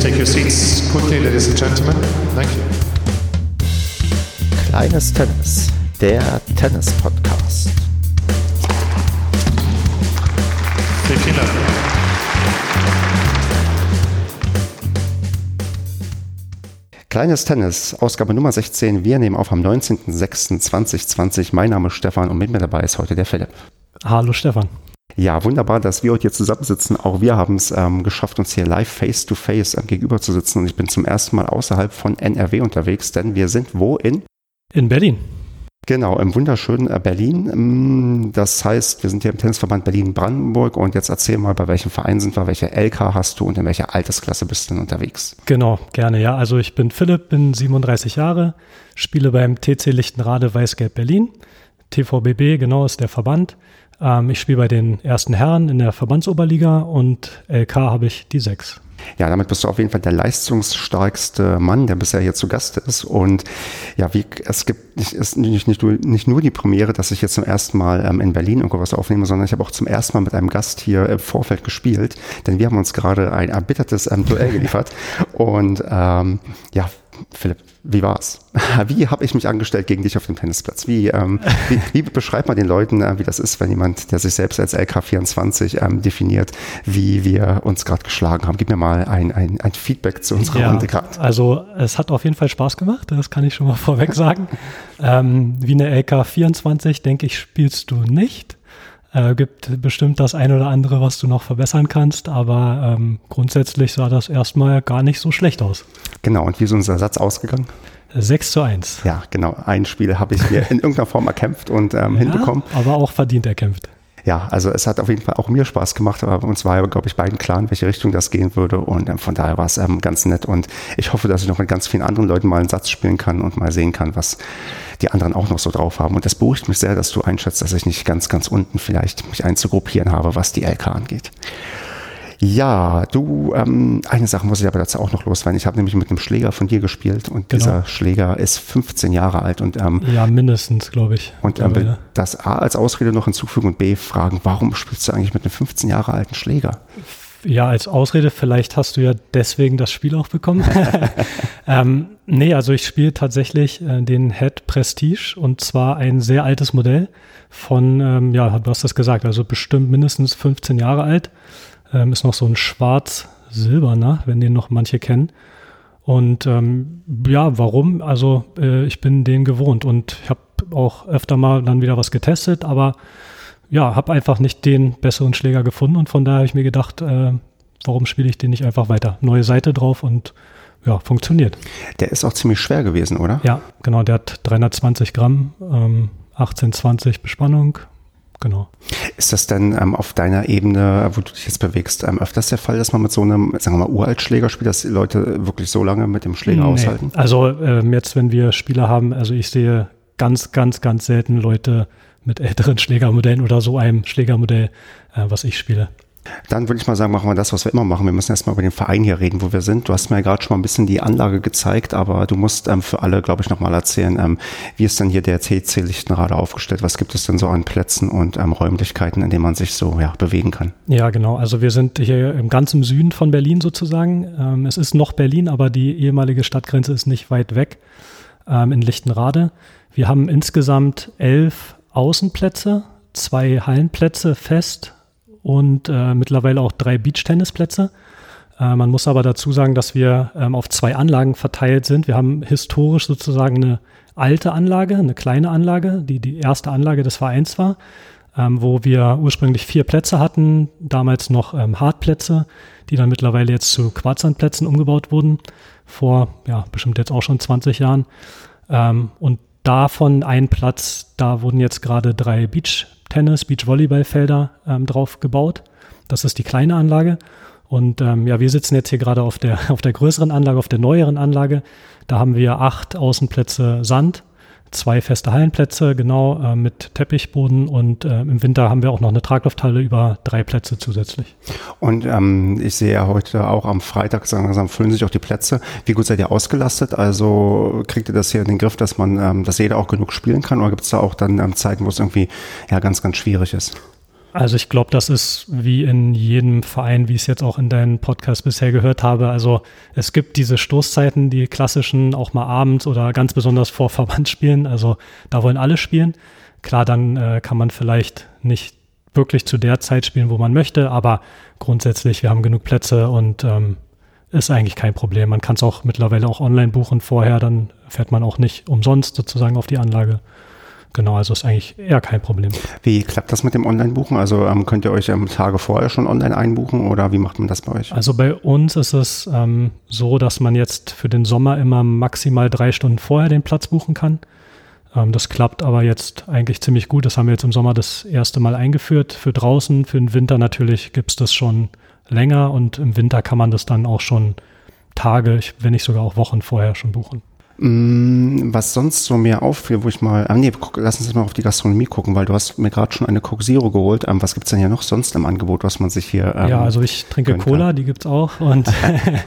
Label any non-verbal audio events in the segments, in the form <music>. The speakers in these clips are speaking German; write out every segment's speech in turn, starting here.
please take your seats quickly, ladies and gentlemen. Thank you. Kleines Tennis, der Tennis-Podcast. Vielen Dank. Kleines Tennis, Ausgabe Nummer 16. Wir nehmen auf am 19.06.2020. Mein Name ist Stefan und mit mir dabei ist heute der Philipp. Hallo Stefan. Ja, wunderbar, dass wir heute hier zusammensitzen. Auch wir haben es ähm, geschafft, uns hier live face-to-face ähm, gegenüber zu sitzen. Und ich bin zum ersten Mal außerhalb von NRW unterwegs, denn wir sind wo in? In Berlin. Genau, im wunderschönen äh, Berlin. Ähm, das heißt, wir sind hier im Tennisverband Berlin-Brandenburg und jetzt erzähl mal, bei welchem Verein sind wir, welche LK hast du und in welcher Altersklasse bist du denn unterwegs? Genau, gerne, ja. Also ich bin Philipp, bin 37 Jahre, spiele beim TC Lichtenrade Weißgelb Berlin. TVBB, genau, ist der Verband. Ähm, ich spiele bei den ersten Herren in der Verbandsoberliga und LK habe ich die sechs. Ja, damit bist du auf jeden Fall der leistungsstarkste Mann, der bisher hier zu Gast ist. Und ja, wie es gibt nicht, ist nicht, nicht, nur, nicht nur die Premiere, dass ich jetzt zum ersten Mal ähm, in Berlin irgendwo was aufnehme, sondern ich habe auch zum ersten Mal mit einem Gast hier im Vorfeld gespielt, denn wir haben uns gerade ein erbittertes ähm, Duell <laughs> geliefert. Und ähm, ja, Philipp, wie war's? <laughs> Wie habe ich mich angestellt gegen dich auf dem Tennisplatz? Wie, ähm, wie, <laughs> wie beschreibt man den Leuten, äh, wie das ist, wenn jemand, der sich selbst als LK24 ähm, definiert, wie wir uns gerade geschlagen haben? Gib mir mal ein, ein, ein Feedback zu unserer Ja, Runde gerade. also es hat auf jeden Fall Spaß gemacht, das kann ich schon mal <laughs> vorweg sagen. ähm, wie eine LK 24, denke ich, spielst du nicht. Äh, gibt bestimmt das ein oder andere, was du noch verbessern kannst, aber ähm, grundsätzlich sah das erstmal gar nicht so schlecht aus. Genau, und wie ist unser Satz ausgegangen? 6 zu 1. Ja, genau, ein Spiel habe ich mir in <laughs> irgendeiner Form erkämpft und ähm, hinbekommen. Ja, aber auch verdient erkämpft. Ja, also es hat auf jeden Fall auch mir Spaß gemacht, aber uns war ja, glaube ich, beiden klar, in welche Richtung das gehen würde und ähm, von daher war es ähm, ganz nett und ich hoffe, dass ich noch mit ganz vielen anderen Leuten mal einen Satz spielen kann und mal sehen kann, was die anderen auch noch so drauf haben und das beruhigt mich sehr, dass du einschätzt, dass ich nicht ganz, ganz unten vielleicht mich einzugruppieren habe, was die LK angeht. Ja, du, ähm, eine Sache muss ich aber dazu auch noch loswerden. Ich habe nämlich mit einem Schläger von dir gespielt und Genau. dieser Schläger ist 15 Jahre alt und ähm, Ja, mindestens, glaube ich. und ähm, mittlerweile. das A als Ausrede noch hinzufügen und B fragen, warum spielst du eigentlich mit einem 15 Jahre alten Schläger? Ja, als Ausrede, vielleicht hast du ja deswegen das Spiel auch bekommen. <laughs> ähm, nee, also ich spiele tatsächlich äh, den Head Prestige und zwar ein sehr altes Modell von, ähm, ja, du hast das gesagt, also bestimmt mindestens 15 Jahre alt. Ähm, ist noch so ein schwarz-silberner, wenn den noch manche kennen. Und ähm, ja, warum? Also äh, ich bin den gewohnt und ich habe auch öfter mal dann wieder was getestet, aber ja, habe einfach nicht den besseren Schläger gefunden und von daher habe ich mir gedacht, äh, warum spiele ich den nicht einfach weiter? Neue Seite drauf und ja, funktioniert. Der ist auch ziemlich schwer gewesen, oder? Ja, genau, der hat 320 Gramm, ähm, 1820 Bespannung, genau. Ist das denn ähm, auf deiner Ebene, wo du dich jetzt bewegst, ähm, öfters der Fall, dass man mit so einem, sagen wir mal, Uraltschläger spielt, dass die Leute wirklich so lange mit dem Schläger Nee. aushalten? Also ähm, jetzt, wenn wir Spieler haben, also ich sehe ganz, ganz, ganz selten Leute mit älteren Schlägermodellen oder so einem Schlägermodell, äh, was ich spiele. Dann würde ich mal sagen, machen wir das, was wir immer machen. Wir müssen erstmal über den Verein hier reden, wo wir sind. Du hast mir ja gerade schon mal ein bisschen die Anlage gezeigt, aber du musst ähm, für alle, glaube ich, nochmal erzählen, ähm, wie ist denn hier der TC Lichtenrade aufgestellt? Was gibt es denn so an Plätzen und ähm, Räumlichkeiten, in denen man sich so ja, bewegen kann? Ja, genau. Also wir sind hier im ganzen Süden von Berlin sozusagen. Ähm, es ist noch Berlin, aber die ehemalige Stadtgrenze ist nicht weit weg ähm, in Lichtenrade. Wir haben insgesamt elf Außenplätze, zwei Hallenplätze fest und äh, mittlerweile auch drei Beachtennisplätze. Äh, man muss aber dazu sagen, dass wir ähm, auf zwei Anlagen verteilt sind. Wir haben historisch sozusagen eine alte Anlage, eine kleine Anlage, die die erste Anlage des Vereins war, ähm, wo wir ursprünglich vier Plätze hatten, damals noch ähm, Hartplätze, die dann mittlerweile jetzt zu Quarzsandplätzen umgebaut wurden, vor ja, bestimmt jetzt auch schon 20 Jahren. Ähm, und davon ein Platz, da wurden jetzt gerade drei Beach-Tennis, Beach-Volleyball-Felder ähm, drauf gebaut. Das ist die kleine Anlage. Und ähm, ja, wir sitzen jetzt hier gerade auf der, <laughs> auf der größeren Anlage, auf der neueren Anlage. Da haben wir acht Außenplätze Sand, zwei feste Hallenplätze, genau, äh, mit Teppichboden und äh, im Winter haben wir auch noch eine Traglufthalle über drei Plätze zusätzlich. Und ähm, ich sehe ja heute auch am Freitag, langsam füllen sich auch die Plätze. Wie gut seid ihr ausgelastet? Also kriegt ihr das hier in den Griff, dass man, ähm, dass jeder auch genug spielen kann? Oder gibt es da auch dann ähm, Zeiten, wo es irgendwie ja ganz, ganz schwierig ist? Also ich glaube, das ist wie in jedem Verein, wie ich es jetzt auch in deinem Podcast bisher gehört habe. Also es gibt diese Stoßzeiten, die klassischen, auch mal abends oder ganz besonders vor <laughs> Verbandsspielen. Also da wollen alle spielen. Klar, dann äh, kann man vielleicht nicht wirklich zu der Zeit spielen, wo man möchte, aber grundsätzlich, wir haben genug Plätze und ähm, ist eigentlich kein Problem. Man kann es auch mittlerweile auch online buchen vorher, dann fährt man auch nicht umsonst sozusagen auf die Anlage. Genau, also ist eigentlich eher kein Problem. Wie klappt das mit dem Online-Buchen? Also ähm, könnt ihr euch ähm, Tage vorher schon online einbuchen oder wie macht man das bei euch? Also bei uns ist es ähm, so, dass man jetzt für den Sommer immer maximal drei Stunden vorher den Platz buchen kann. Ähm, das klappt aber jetzt eigentlich ziemlich gut. Das haben wir jetzt im Sommer das erste Mal eingeführt. Für draußen, für den Winter natürlich gibt es das schon länger und im Winter kann man das dann auch schon Tage, wenn nicht sogar auch Wochen vorher schon buchen. Mm, was sonst so mir auffiel, wo ich mal, ah nee, guck, lass uns mal auf die Gastronomie gucken, weil du hast mir gerade schon eine Coke Zero geholt. Ähm, was gibt's denn hier noch sonst im Angebot, was man sich hier ähm, Ja, also ich trinke Cola, kann? die gibt's auch und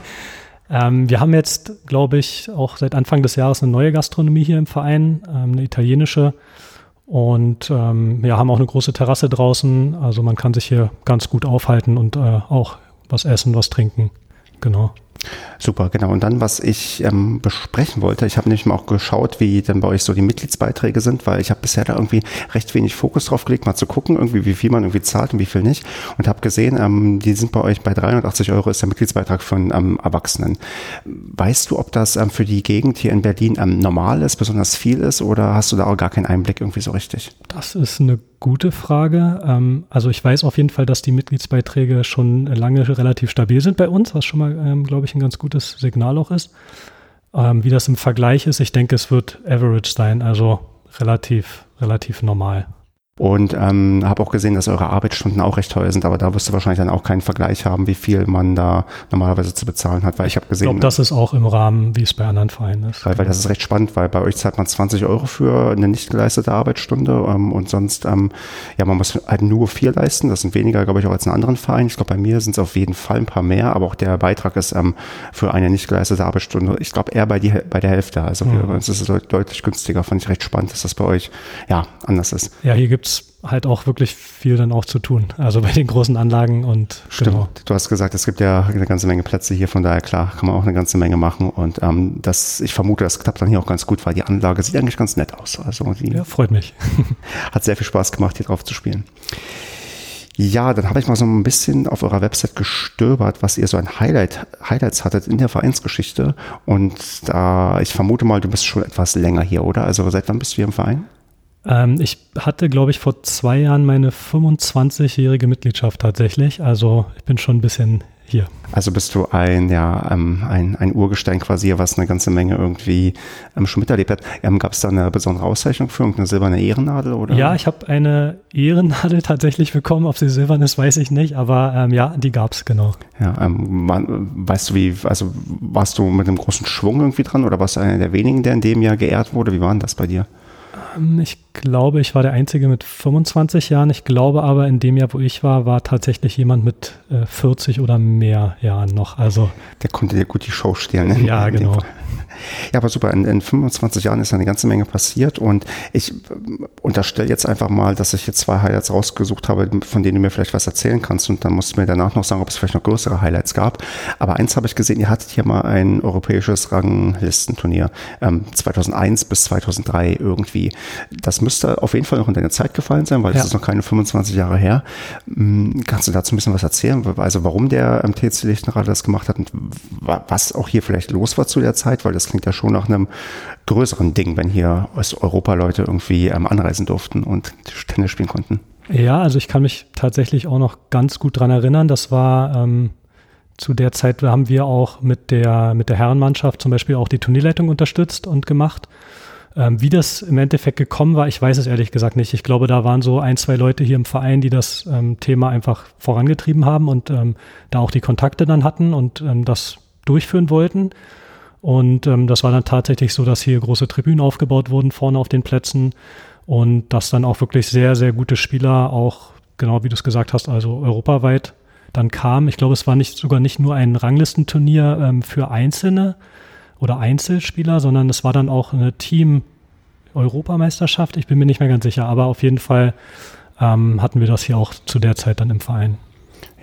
<laughs> ähm, wir haben jetzt, glaube ich, auch seit Anfang des Jahres eine neue Gastronomie hier im Verein, ähm, eine italienische und ähm, wir haben auch eine große Terrasse draußen, also man kann sich hier ganz gut aufhalten und äh, auch was essen, was trinken. Genau. Super, genau. Und dann, was ich ähm, besprechen wollte, ich habe nämlich mal auch geschaut, wie denn bei euch so die Mitgliedsbeiträge sind, weil ich habe bisher da irgendwie recht wenig Fokus drauf gelegt, mal zu gucken, irgendwie wie viel man irgendwie zahlt und wie viel nicht. Und habe gesehen, ähm, die sind bei euch bei 380 Euro ist der Mitgliedsbeitrag einen ähm, Erwachsenen. Weißt du, ob das ähm, für die Gegend hier in Berlin ähm, normal ist, besonders viel ist oder hast du da auch gar keinen Einblick irgendwie so richtig? Das ist eine gute Frage. Ähm, also ich weiß auf jeden Fall, dass die Mitgliedsbeiträge schon lange relativ stabil sind bei uns, was schon mal, ähm, glaube ich, ein ganz gutes Signal auch ist. Ähm, wie das im Vergleich ist, ich denke, es wird average sein, also relativ, relativ normal. Und ähm, habe auch gesehen, dass eure Arbeitsstunden auch recht teuer sind, aber da wirst du wahrscheinlich dann auch keinen Vergleich haben, wie viel man da normalerweise zu bezahlen hat, weil ich habe gesehen. Ich glaube, das ist auch im Rahmen, wie es bei anderen Vereinen ist. Weil, weil das ist recht spannend, weil bei euch zahlt man 20 Euro für eine nicht geleistete Arbeitsstunde ähm, und sonst, ähm, ja, man muss halt nur vier leisten. Das sind weniger, glaube ich, auch als in anderen Vereinen. Ich glaube, bei mir sind es auf jeden Fall ein paar mehr, aber auch der Beitrag ist ähm, für eine nicht geleistete Arbeitsstunde, ich glaube, eher bei, die, bei der Hälfte. Also mhm. bei uns ist es deutlich günstiger. Fand ich recht spannend, dass das bei euch ja anders ist. Ja, hier gibt's halt auch wirklich viel dann auch zu tun. Also bei den großen Anlagen und Stimmt. Genau. Du hast gesagt, es gibt ja eine ganze Menge Plätze hier, von daher klar, kann man auch eine ganze Menge machen. Und ähm, das, ich vermute, das klappt dann hier auch ganz gut, weil die Anlage sieht eigentlich ganz nett aus. Also die ja, freut mich. <laughs> hat sehr viel Spaß gemacht, hier drauf zu spielen. Ja, dann habe ich mal so ein bisschen auf eurer Website gestöbert, was ihr so ein Highlight, Highlights hattet in der Vereinsgeschichte. Und da, ich vermute mal, du bist schon etwas länger hier, oder? Also seit wann bist du hier im Verein? Ähm, ich hatte, glaube ich, vor zwei Jahren meine 25-jährige Mitgliedschaft tatsächlich. Also ich bin schon ein bisschen hier. Also bist du ein, ja, ähm, ein, ein Urgestein quasi, was eine ganze Menge irgendwie ähm, schon miterlebt hat. Ähm, Gab es da eine besondere Auszeichnung für irgendeine silberne Ehrennadel? Oder? Ja, ich habe eine Ehrennadel <laughs> tatsächlich bekommen. Ob sie silbern ist, weiß ich nicht, aber ähm, ja, die gab es, genau. Ja, ähm, weißt du, wie, also warst du mit einem großen Schwung irgendwie dran oder warst du einer der wenigen, der in dem Jahr geehrt wurde? Wie war denn das bei dir? Ähm, ich glaube, ich war der Einzige mit 25 Jahren. Ich glaube aber, in dem Jahr, wo ich war, war tatsächlich jemand mit äh, 40 oder mehr Jahren noch. Also der konnte dir gut die Show stehlen. Ja, genau. Ja, aber super. In, in 25 Jahren ist eine ganze Menge passiert und ich äh, unterstelle jetzt einfach mal, dass ich jetzt zwei Highlights rausgesucht habe, von denen du mir vielleicht was erzählen kannst und dann musst du mir danach noch sagen, ob es vielleicht noch größere Highlights gab. Aber eins habe ich gesehen, ihr hattet hier mal ein europäisches Ranglistenturnier ähm, 2001 bis 2003 irgendwie. Das müsste auf jeden Fall noch in deine Zeit gefallen sein, weil ja. das ist noch keine 25 Jahre her. Hm, kannst du dazu ein bisschen was erzählen? Also warum der TC Lichtenrad das gemacht hat und was auch hier vielleicht los war zu der Zeit, weil das klingt ja schon nach einem größeren Ding, wenn hier aus Europa Leute irgendwie ähm, anreisen durften und Tennis spielen konnten. Ja, also ich kann mich tatsächlich auch noch ganz gut dran erinnern. Das war ähm, zu der Zeit, da haben wir auch mit der, mit der Herrenmannschaft zum Beispiel auch die Turnierleitung unterstützt und gemacht. Ähm, wie das im Endeffekt gekommen war, ich weiß es ehrlich gesagt nicht. Ich glaube, da waren so ein, zwei Leute hier im Verein, die das ähm, Thema einfach vorangetrieben haben und ähm, da auch die Kontakte dann hatten und ähm, das durchführen wollten. Und ähm, das war dann tatsächlich so, dass hier große Tribünen aufgebaut wurden vorne auf den Plätzen und dass dann auch wirklich sehr, sehr gute Spieler auch, genau wie du es gesagt hast, also europaweit dann kamen. Ich glaube, es war nicht sogar nicht nur ein Ranglistenturnier ähm, für Einzelne oder Einzelspieler, sondern es war dann auch eine Team-Europameisterschaft. Ich bin mir nicht mehr ganz sicher, aber auf jeden Fall ähm, hatten wir das hier auch zu der Zeit dann im Verein.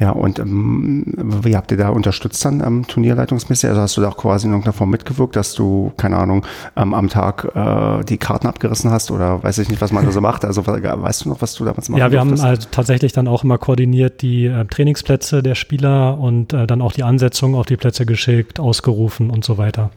Ja, und ähm, wie habt ihr da unterstützt dann am ähm, Turnierleitungsmäßig? Also hast du da auch quasi in irgendeiner Form mitgewirkt, dass du, keine Ahnung, ähm, am Tag äh, die Karten abgerissen hast oder weiß ich nicht, was man da so <laughs> macht? Also weißt du noch, was du damals machst? Ja, wir durftest? haben also tatsächlich dann auch immer koordiniert die äh, Trainingsplätze der Spieler und äh, dann auch die Ansetzung auf die Plätze geschickt, ausgerufen und so weiter.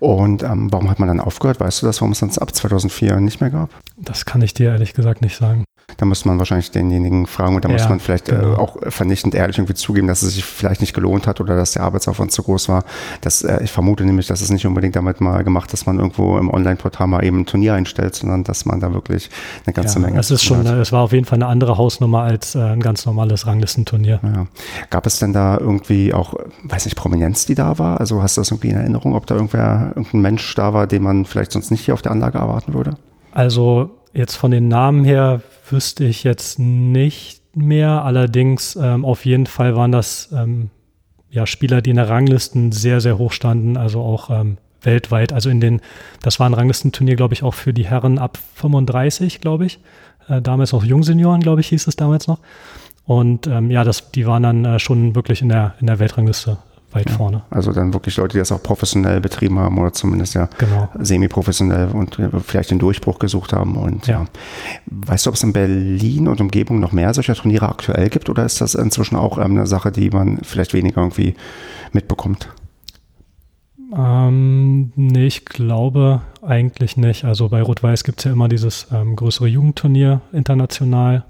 Und ähm, warum hat man dann aufgehört? Weißt du das, warum es dann ab 2004 nicht mehr gab? Das kann ich dir ehrlich gesagt nicht sagen. Da muss man wahrscheinlich denjenigen fragen und da ja, muss man vielleicht äh, genau. auch vernichtend ehrlich irgendwie zugeben, dass es sich vielleicht nicht gelohnt hat oder dass der Arbeitsaufwand zu groß war. Das, äh, ich vermute nämlich, dass es nicht unbedingt damit mal gemacht, dass man irgendwo im Online-Portal mal eben ein Turnier einstellt, sondern dass man da wirklich eine ganze ja, Menge. Es ist schon, es war auf jeden Fall eine andere Hausnummer als äh, ein ganz normales Ranglistenturnier. Ja. Gab es denn da irgendwie auch, weiß nicht, Prominenz, die da war? Also hast du das irgendwie in Erinnerung, ob da irgendwer, irgendein Mensch da war, den man vielleicht sonst nicht hier auf der Anlage erwarten würde? Also jetzt von den Namen her wüsste ich jetzt nicht mehr. Allerdings ähm, auf jeden Fall waren das ähm, ja, Spieler, die in der Ranglisten sehr, sehr hoch standen, also auch ähm, weltweit. Also in den, das war ein Ranglistenturnier, glaube ich, auch für die Herren ab 35, glaube ich. Äh, damals auch Jungsenioren, glaube ich, hieß es damals noch. Und ähm, ja, das, die waren dann äh, schon wirklich in der, in der Weltrangliste weit ja, vorne. Also dann wirklich Leute, die das auch professionell betrieben haben oder zumindest ja genau. semi-professionell und vielleicht den Durchbruch gesucht haben. Und ja. ja. Weißt du, ob es in Berlin und Umgebung noch mehr solcher Turniere aktuell gibt oder ist das inzwischen auch ähm, eine Sache, die man vielleicht weniger irgendwie mitbekommt? Ähm, nee, ich glaube eigentlich nicht. Also bei Rot-Weiß gibt es ja immer dieses ähm, größere Jugendturnier international.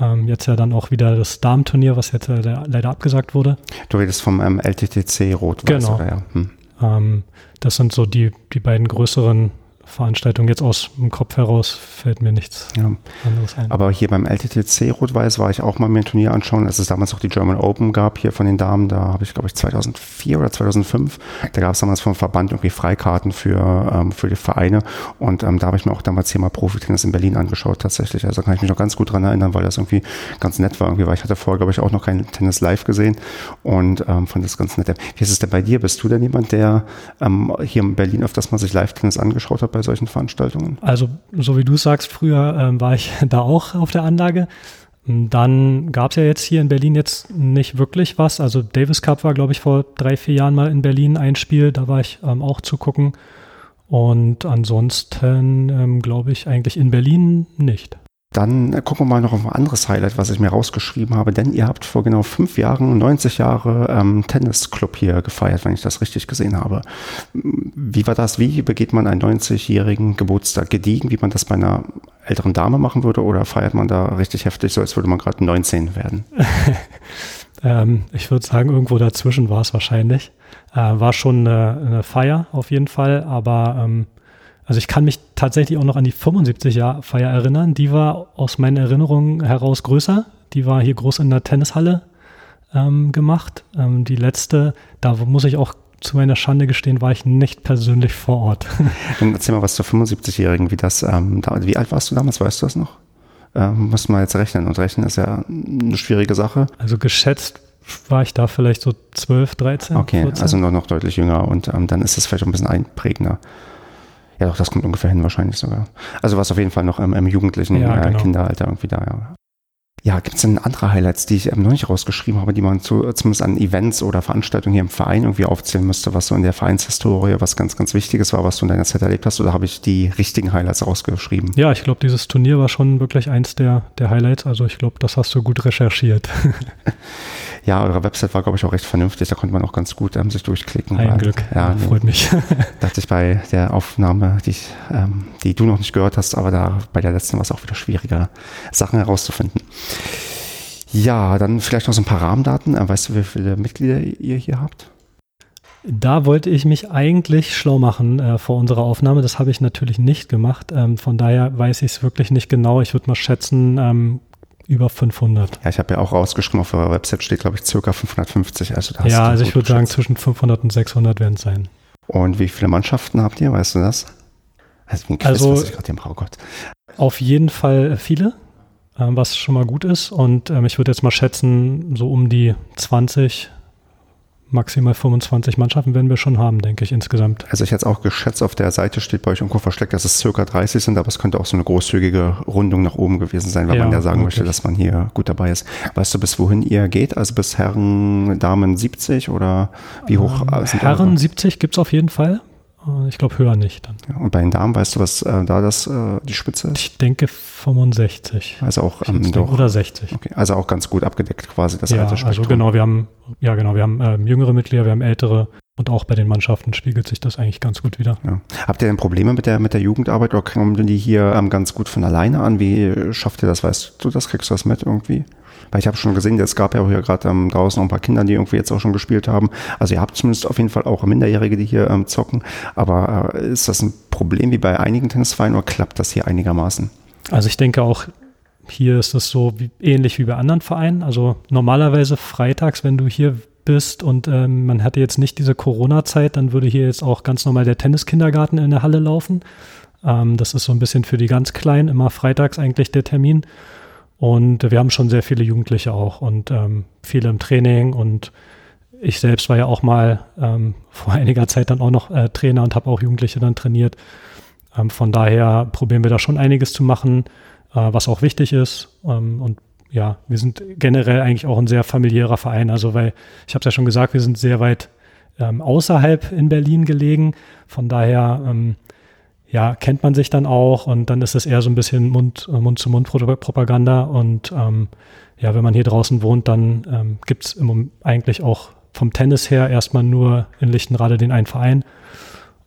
Ähm, jetzt ja dann auch wieder das Damenturnier, was jetzt leider, leider abgesagt wurde. Du redest vom ähm, LTTC Rot-Weiß, genau. oder ja? Hm. Ähm, das sind so die, die beiden größeren Veranstaltung. Jetzt aus dem Kopf heraus fällt mir nichts ja. anderes ein. Aber hier beim LTTC Rot-Weiß war ich auch mal mir ein Turnier anschauen, als es damals auch die German Open gab hier von den Damen. Da habe ich, glaube ich, 2004 oder 2005, da gab es damals vom Verband irgendwie Freikarten für, ähm, für die Vereine. Und ähm, da habe ich mir auch damals hier mal Profi-Tennis in Berlin angeschaut tatsächlich. Also kann ich mich noch ganz gut dran erinnern, weil das irgendwie ganz nett war. Irgendwie, weil ich hatte vorher, glaube ich, auch noch kein Tennis live gesehen und ähm, fand das ganz nett. Wie ist es denn bei dir? Bist du denn jemand, der ähm, hier in Berlin öfters mal sich Live-Tennis angeschaut hat bei solchen Veranstaltungen? Also, so wie du sagst, früher ähm, war ich <laughs> da auch auf der Anlage. Dann gab es ja jetzt hier in Berlin jetzt nicht wirklich was. Also Davis Cup war, glaube ich, vor drei, vier Jahren mal in Berlin ein Spiel. Da war ich ähm, auch zu gucken. Und ansonsten ähm, glaube ich eigentlich in Berlin nicht. Dann gucken wir mal noch auf ein anderes Highlight, was ich mir rausgeschrieben habe, denn ihr habt vor genau fünf Jahren 90 Jahre ähm, Tennisclub hier gefeiert, wenn ich das richtig gesehen habe. Wie war das? Wie begeht man einen 90-jährigen Geburtstag gediegen, wie man das bei einer älteren Dame machen würde, oder feiert man da richtig heftig, so als würde man gerade 19 werden? <laughs> ähm, ich würde sagen, irgendwo dazwischen war es wahrscheinlich. Äh, war schon eine, eine, Feier auf jeden Fall, aber ähm, also ich kann mich tatsächlich auch noch an die 75-Jahr-Feier erinnern. Die war aus meinen Erinnerungen heraus größer. Die war hier groß in der Tennishalle ähm, gemacht. Ähm, die letzte, da muss ich auch zu meiner Schande gestehen, war ich nicht persönlich vor Ort. <laughs> Dann erzähl mal was zur 75-Jährigen, wie das, ähm, da, wie alt warst du damals, weißt du das noch? Ähm, muss man jetzt rechnen und rechnen ist ja eine schwierige Sache. Also geschätzt war ich da vielleicht so 12, 13. Okay, 14. also noch, noch deutlich jünger und ähm, dann ist es vielleicht ein bisschen einprägender. Ja, doch, das kommt ungefähr hin, wahrscheinlich sogar. Also was auf jeden Fall noch im, im jugendlichen ja, äh, genau. Kinderalter irgendwie da, ja. Ja, gibt es denn andere Highlights, die ich ähm, noch nicht rausgeschrieben habe, die man zu, zumindest an Events oder Veranstaltungen hier im Verein irgendwie aufzählen müsste, was so in der Vereinshistorie was ganz, ganz Wichtiges war, was du in deiner Zeit erlebt hast, oder habe ich die richtigen Highlights rausgeschrieben? Ja, ich glaube, dieses Turnier war schon wirklich eins der, der Highlights. Also ich glaube, das hast du gut recherchiert. <laughs> <laughs> Ja, eure Website war, glaube ich, auch recht vernünftig. Da konnte man auch ganz gut ähm, sich durchklicken. Ein weil, Glück. Ja, freut mich. <laughs> Dachte ich bei der Aufnahme, die, ich, ähm, die du noch nicht gehört hast, aber da bei der letzten war es auch wieder schwieriger, Sachen herauszufinden. Ja, dann vielleicht noch so ein paar Rahmendaten. Äh, weißt du, wie viele Mitglieder ihr hier habt? Da wollte ich mich eigentlich schlau machen äh, vor unserer Aufnahme. Das habe ich natürlich nicht gemacht. Ähm, von daher weiß ich es wirklich nicht genau. Ich würde mal schätzen, ähm, über 500. Ja, ich habe ja auch rausgeschrieben, auf eurer Website steht, glaube ich, circa 550. Also da ja, also ich würde sagen, zwischen 500 und 600 werden es sein. Und wie viele Mannschaften habt ihr, weißt du das? Also, ein Quiz, also was ich gerade im oh Gott. Auf jeden Fall viele, was schon mal gut ist. Und ähm, ich würde jetzt mal schätzen, so um die 20 maximal 25 Mannschaften werden wir schon haben, denke ich, insgesamt. Also ich hätte es auch geschätzt, auf der Seite steht bei euch irgendwo versteckt, dass es circa 30 sind, aber es könnte auch so eine großzügige Rundung nach oben gewesen sein, wenn Ja, man ja sagen möchte, dass man hier gut dabei ist. Weißt du, bis wohin ihr geht? Also bis Herren, Damen 70 oder wie hoch Ähm, sind Herren eure? 70 gibt es auf jeden Fall. Äh, Ich glaube höher nicht dann. Ja, und bei den Damen, weißt du, was äh, da das äh, die Spitze ist? Ich denke 65. Also auch ähm, doch. Oder 60. Okay, also auch ganz gut abgedeckt quasi das ja, Altersspektrum. also genau, wir haben, ja genau, wir haben ähm, jüngere Mitglieder, wir haben ältere und auch bei den Mannschaften spiegelt sich das eigentlich ganz gut wieder. Ja. Habt ihr denn Probleme mit der, mit der Jugendarbeit oder kommen die hier ähm, ganz gut von alleine an? Wie schafft ihr das? Weißt du das? Kriegst du das mit irgendwie? Weil ich habe schon gesehen, es gab ja auch hier gerade ähm, draußen noch ein paar Kinder, die irgendwie jetzt auch schon gespielt haben. Also ihr habt zumindest auf jeden Fall auch Minderjährige, die hier ähm, zocken. Aber äh, ist das ein Problem wie bei einigen Tennisvereinen oder klappt das hier einigermaßen? Also ich denke auch, hier ist es so wie, ähnlich wie bei anderen Vereinen. Also normalerweise freitags, wenn du hier bist und ähm, man hatte jetzt nicht diese Corona-Zeit, dann würde hier jetzt auch ganz normal der Tenniskindergarten in der Halle laufen. Ähm, das ist so ein bisschen für die ganz Kleinen, immer freitags eigentlich der Termin. Und wir haben schon sehr viele Jugendliche auch und ähm, viele im Training und ich selbst war ja auch mal ähm, <laughs> vor einiger Zeit dann auch noch äh, Trainer und habe auch Jugendliche dann trainiert. Ähm, von daher probieren wir da schon einiges zu machen, äh, was auch wichtig ist. Ähm, und ja, wir sind generell eigentlich auch ein sehr familiärer Verein. Also, weil ich habe es ja schon gesagt, wir sind sehr weit ähm, außerhalb in Berlin gelegen. Von daher ähm, ja, kennt man sich dann auch und dann ist es eher so ein bisschen äh, Mund-zu-Mund-Propaganda. Und ähm, ja, wenn man hier draußen wohnt, dann ähm, gibt es eigentlich auch vom Tennis her erstmal nur in Lichtenrade den einen Verein.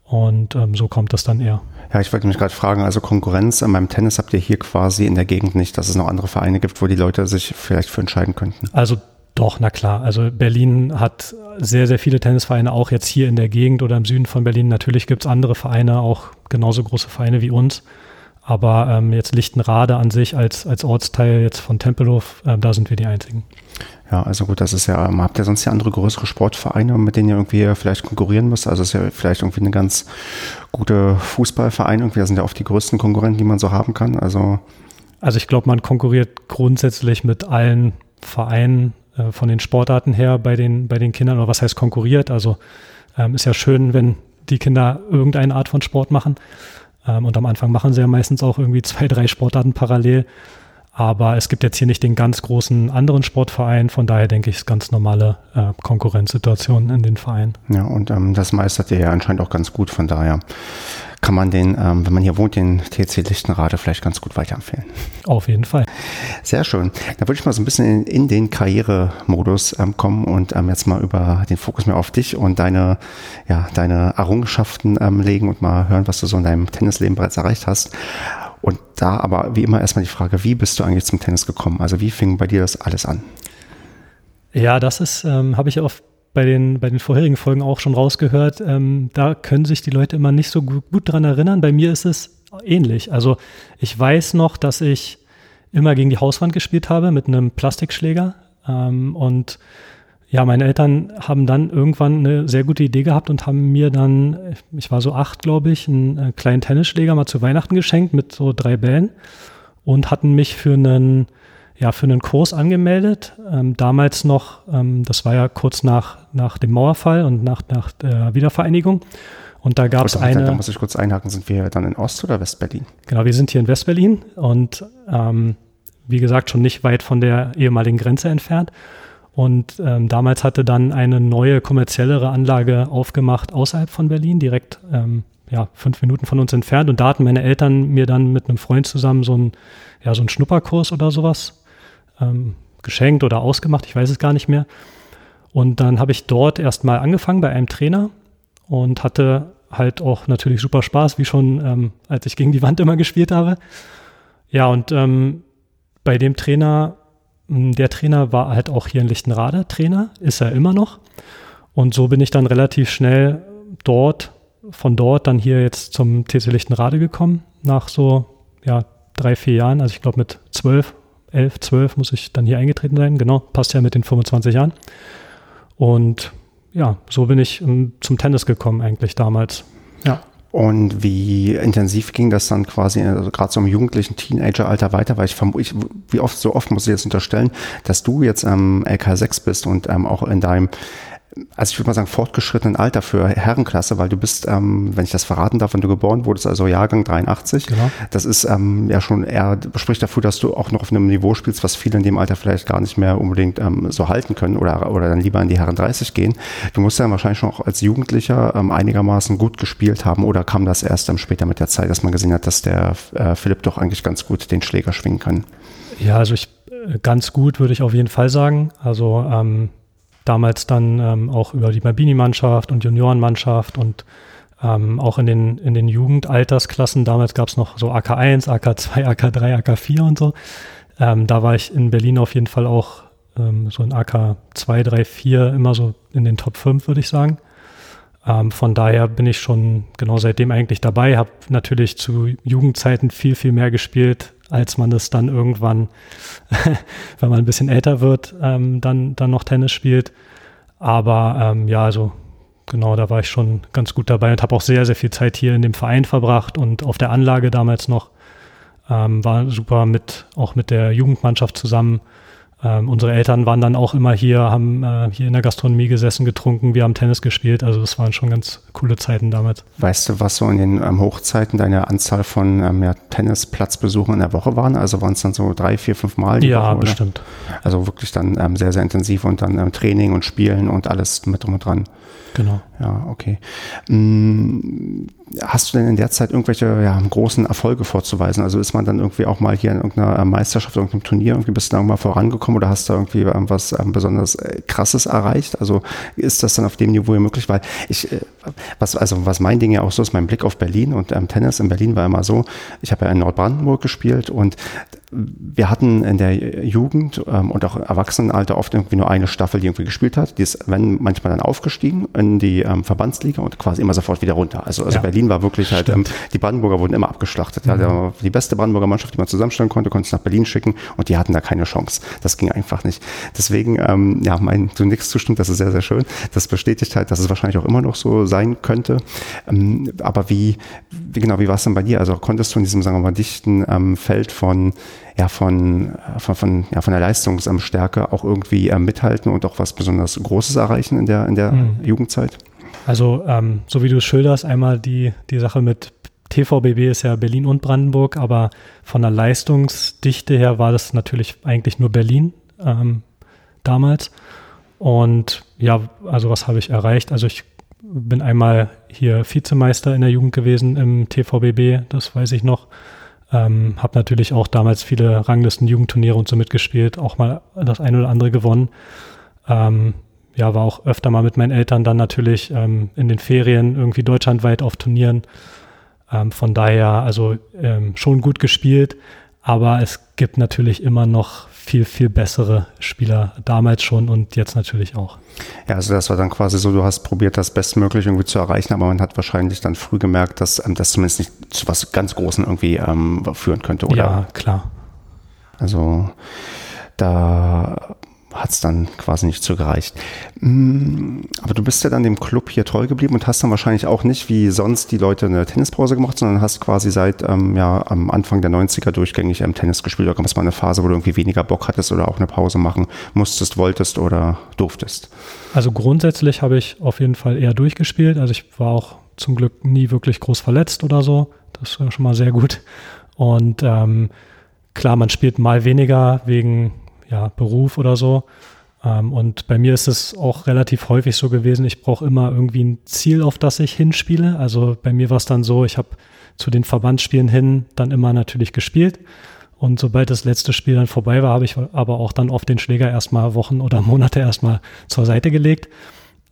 Und ähm, so kommt das dann eher. Ja, ich wollte mich gerade fragen, also Konkurrenz an meinem Tennis habt ihr hier quasi in der Gegend nicht, dass es noch andere Vereine gibt, wo die Leute sich vielleicht für entscheiden könnten. Also doch, na klar. Also Berlin hat sehr, sehr viele Tennisvereine, auch jetzt hier in der Gegend oder im Süden von Berlin. Natürlich gibt es andere Vereine, auch genauso große Vereine wie uns. Aber ähm, jetzt Lichtenrade an sich als, als Ortsteil jetzt von Tempelhof, äh, da sind wir die einzigen. Ja, also gut, das ist ja, habt ihr sonst ja andere größere Sportvereine, mit denen ihr irgendwie vielleicht konkurrieren müsst? Also es ist ja vielleicht irgendwie eine ganz gute Fußballverein, irgendwie, das sind ja oft die größten Konkurrenten, die man so haben kann. Also Also ich glaube, man konkurriert grundsätzlich mit allen Vereinen äh, von den Sportarten her bei den, bei den Kindern, oder was heißt konkurriert? Also ähm, ist ja schön, wenn die Kinder irgendeine Art von Sport machen. Ähm, und am Anfang machen sie ja meistens auch irgendwie zwei, drei Sportarten parallel. Aber es gibt jetzt hier nicht den ganz großen anderen Sportverein. Von daher denke ich, es ist ganz normale äh, Konkurrenzsituation in den Vereinen. ja, und ähm, das meistert ihr ja anscheinend auch ganz gut. Von daher kann man den, ähm, wenn man hier wohnt, den TC Lichtenrade vielleicht ganz gut weiterempfehlen. Auf jeden Fall. Sehr schön. Da würde ich mal so ein bisschen in, in den Karrieremodus ähm, kommen und ähm, jetzt mal über den Fokus mehr auf dich und deine, ja, deine Errungenschaften ähm, legen und mal hören, was du so in deinem Tennisleben bereits erreicht hast. Und da aber wie immer erstmal die Frage, wie bist du eigentlich zum Tennis gekommen? Also wie fing bei dir das alles an? Ja, das ist, ähm, habe ich auch bei den, bei den vorherigen Folgen auch schon rausgehört. Ähm, da können sich die Leute immer nicht so gut, gut dran erinnern. Bei mir ist es ähnlich. Also ich weiß noch, dass ich immer gegen die Hauswand gespielt habe mit einem Plastikschläger. Ähm, und ja, meine Eltern haben dann irgendwann eine sehr gute Idee gehabt und haben mir dann, ich war so acht, glaube ich, einen äh, kleinen Tennisschläger mal zu Weihnachten geschenkt mit so drei Bällen und hatten mich für einen, ja, für einen Kurs angemeldet. Ähm, damals noch, ähm, das war ja kurz nach, nach dem Mauerfall und nach, nach der Wiedervereinigung. Und da gab es Da eine. muss ich kurz einhaken, sind wir dann in Ost- oder West-Berlin? Genau, wir sind hier in Westberlin und ähm, wie gesagt schon nicht weit von der ehemaligen Grenze entfernt. Und ähm, damals hatte dann eine neue kommerziellere Anlage aufgemacht außerhalb von Berlin, direkt ähm, ja, fünf Minuten von uns entfernt. Und da hatten meine Eltern mir dann mit einem Freund zusammen so einen, ja, so einen Schnupperkurs oder sowas ähm, geschenkt oder ausgemacht, ich weiß es gar nicht mehr. Und dann habe ich dort erstmal angefangen bei einem Trainer und hatte halt auch natürlich super Spaß, wie schon ähm, als ich gegen die Wand immer gespielt habe. Ja, und ähm, bei dem Trainer, der Trainer war halt auch hier in Lichtenrade Trainer, ist er immer noch. Und so bin ich dann relativ schnell dort, von dort dann hier jetzt zum TC Lichtenrade gekommen, nach so ja, drei, vier Jahren. Also ich glaube mit zwölf, elf, zwölf muss ich dann hier eingetreten sein. Genau, passt ja mit den 25 Jahren. Und ja, so bin ich ähm, zum Tennis gekommen eigentlich damals. Ja. Und wie intensiv ging das dann quasi, also gerade so im jugendlichen Teenageralter weiter? Weil ich vermute, wie oft, so oft muss ich jetzt unterstellen, dass du jetzt am LK6 bist und ähm, auch in deinem also ich würde mal sagen, fortgeschrittenen Alter für Herrenklasse, weil du bist, ähm, wenn ich das verraten darf, wenn du geboren wurdest, also Jahrgang 83. Genau. Das ist ähm, ja schon eher, spricht dafür, dass du auch noch auf einem Niveau spielst, was viele in dem Alter vielleicht gar nicht mehr unbedingt ähm, so halten können oder, oder dann lieber in die Herren 30 gehen. Du musst ja wahrscheinlich schon auch als Jugendlicher ähm, einigermaßen gut gespielt haben oder kam das erst später mit der Zeit, dass man gesehen hat, dass der äh, Philipp doch eigentlich ganz gut den Schläger schwingen kann? Ja, also ich äh, ganz gut würde ich auf jeden Fall sagen. Also ähm, damals dann ähm, auch über die Mabini-Mannschaft und Juniorenmannschaft und ähm, auch in den, in den Jugendaltersklassen. Damals gab es noch so AK1, AK2, AK3, AK4 und so. Ähm, da war ich in Berlin auf jeden Fall auch ähm, so in AK2, 3, 4 immer so in den Top 5, würde ich sagen. Ähm, von daher bin ich schon genau seitdem eigentlich dabei, habe natürlich zu Jugendzeiten viel, viel mehr gespielt, als man das dann irgendwann, <laughs> wenn man ein bisschen älter wird, ähm, dann, dann noch Tennis spielt. Aber ähm, ja, also genau, da war ich schon ganz gut dabei und habe auch sehr, sehr viel Zeit hier in dem Verein verbracht und auf der Anlage damals noch. Ähm, war super mit, auch mit der Jugendmannschaft zusammen. Ähm, unsere Eltern waren dann auch immer hier, haben äh, hier in der Gastronomie gesessen, getrunken, wir haben Tennis gespielt. Also das waren schon ganz coole Zeiten damals. Weißt du, was so in den ähm, Hochzeiten deine Anzahl von ähm, ja, Tennisplatzbesuchen in der Woche waren? Also waren es dann so drei, vier, fünf Mal die ja, Woche? bestimmt. Also wirklich dann ähm, sehr, sehr intensiv und dann ähm, Training und Spielen und alles mit drum und dran. Genau. Ja, okay. Hm, hast du denn in der Zeit irgendwelche ja, großen Erfolge vorzuweisen? Also ist man dann irgendwie auch mal hier in irgendeiner Meisterschaft, irgendeinem Turnier, irgendwie bist du da mal vorangekommen oder hast du irgendwie was ähm, besonders äh, Krasses erreicht? Also ist das dann auf dem Niveau möglich? Weil ich, äh, was, also was mein Ding ja auch so ist, mein Blick auf Berlin und ähm, Tennis in Berlin war immer so, ich habe ja in Nordbrandenburg gespielt und wir hatten in der Jugend ähm, und auch Erwachsenenalter oft irgendwie nur eine Staffel, die irgendwie gespielt hat. Die ist, wenn manchmal dann aufgestiegen in die ähm, Verbandsliga und quasi immer sofort wieder runter. Also, also ja. Berlin war wirklich halt, ähm, die Brandenburger wurden immer abgeschlachtet. Mhm. Ja, die beste Brandenburger Mannschaft, die man zusammenstellen konnte, konnte es nach Berlin schicken und die hatten da keine Chance. Das ging einfach nicht. Deswegen, ähm, ja, mein, nix zustimmt, das ist sehr, sehr schön. Das bestätigt halt, dass es wahrscheinlich auch immer noch so sein könnte. Ähm, aber wie, wie genau, wie war es denn bei dir? Also konntest du in diesem, sagen wir mal, dichten ähm, Feld von ja, von, von, von, ja, von der Leistungsstärke auch irgendwie äh, mithalten und auch was besonders Großes erreichen in der, in der mhm. Jugendzeit? Also, ähm, so wie du es schilderst, einmal die, die Sache mit TVBB ist ja Berlin und Brandenburg, aber von der Leistungsdichte her war das natürlich eigentlich nur Berlin ähm, damals. Und ja, also was habe ich erreicht? Also ich bin einmal hier Vizemeister in der Jugend gewesen im TVBB, das weiß ich noch. Ähm, habe natürlich auch damals viele Ranglisten, Jugendturniere und so mitgespielt, auch mal das eine oder andere gewonnen. Ähm, ja, war auch öfter mal mit meinen Eltern dann natürlich ähm, in den Ferien irgendwie deutschlandweit auf Turnieren. Ähm, von daher also ähm, schon gut gespielt, aber es gibt natürlich immer noch viel, viel bessere Spieler damals schon und jetzt natürlich auch. Ja, also das war dann quasi so, du hast probiert, das bestmöglich irgendwie zu erreichen, aber man hat wahrscheinlich dann früh gemerkt, dass ähm, das zumindest nicht zu was ganz Großen irgendwie ähm, führen könnte, oder? Ja, klar. Also da hat es dann quasi nicht so gereicht. Mm, aber du bist ja dann dem Club hier treu geblieben und hast dann wahrscheinlich auch nicht wie sonst die Leute eine Tennispause gemacht, sondern hast quasi seit ähm, ja, am Anfang der 90er durchgängig ähm, Tennis gespielt. Oder gab es mal eine Phase, wo du irgendwie weniger Bock hattest oder auch eine Pause machen musstest, wolltest oder durftest? Also grundsätzlich habe ich auf jeden Fall eher durchgespielt. Also ich war auch zum Glück nie wirklich groß verletzt oder so. Das ist schon mal sehr gut. Und ähm, klar, man spielt mal weniger wegen ja, Beruf oder so. Ähm, und bei mir ist es auch relativ häufig so gewesen, ich brauche immer irgendwie ein Ziel, auf das ich hinspiele. Also bei mir war es dann so, ich habe zu den Verbandsspielen hin dann immer natürlich gespielt. Und sobald das letzte Spiel dann vorbei war, habe ich aber auch dann oft den Schläger erstmal Wochen oder <laughs> Monate erstmal zur Seite gelegt.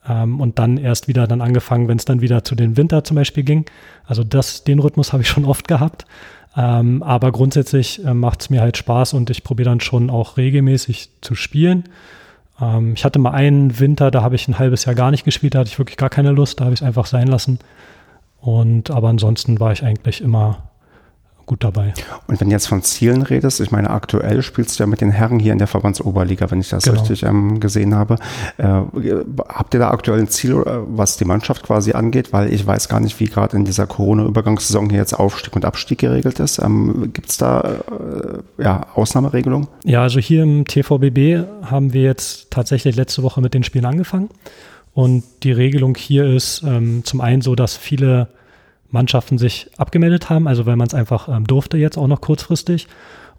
Ähm, und dann erst wieder dann angefangen, wenn es dann wieder zu den Winter zum Beispiel ging. Also das, den Rhythmus habe ich schon oft gehabt. Ähm, aber grundsätzlich äh, macht es mir halt Spaß und ich probiere dann schon auch regelmäßig zu spielen. Ähm, ich hatte mal einen Winter, da habe ich ein halbes Jahr gar nicht gespielt, da hatte ich wirklich gar keine Lust, da habe ich es einfach sein lassen. Und aber ansonsten war ich eigentlich immer gut dabei. Und wenn du jetzt von Zielen redest, ich meine, aktuell spielst du ja mit den Herren hier in der Verbandsoberliga, wenn ich das genau. richtig ähm, gesehen habe. Äh, habt ihr da aktuell ein Ziel, äh, was die Mannschaft quasi angeht? Weil ich weiß gar nicht, wie gerade in dieser Corona-Übergangssaison hier jetzt Aufstieg und Abstieg geregelt ist. Ähm, Gibt es da äh, ja, Ausnahmeregelungen? Ja, also hier im TVBB haben wir jetzt tatsächlich letzte Woche mit den Spielen angefangen. Und die Regelung hier ist ähm, zum einen so, dass viele Mannschaften sich abgemeldet haben, also weil man es einfach ähm, durfte jetzt auch noch kurzfristig.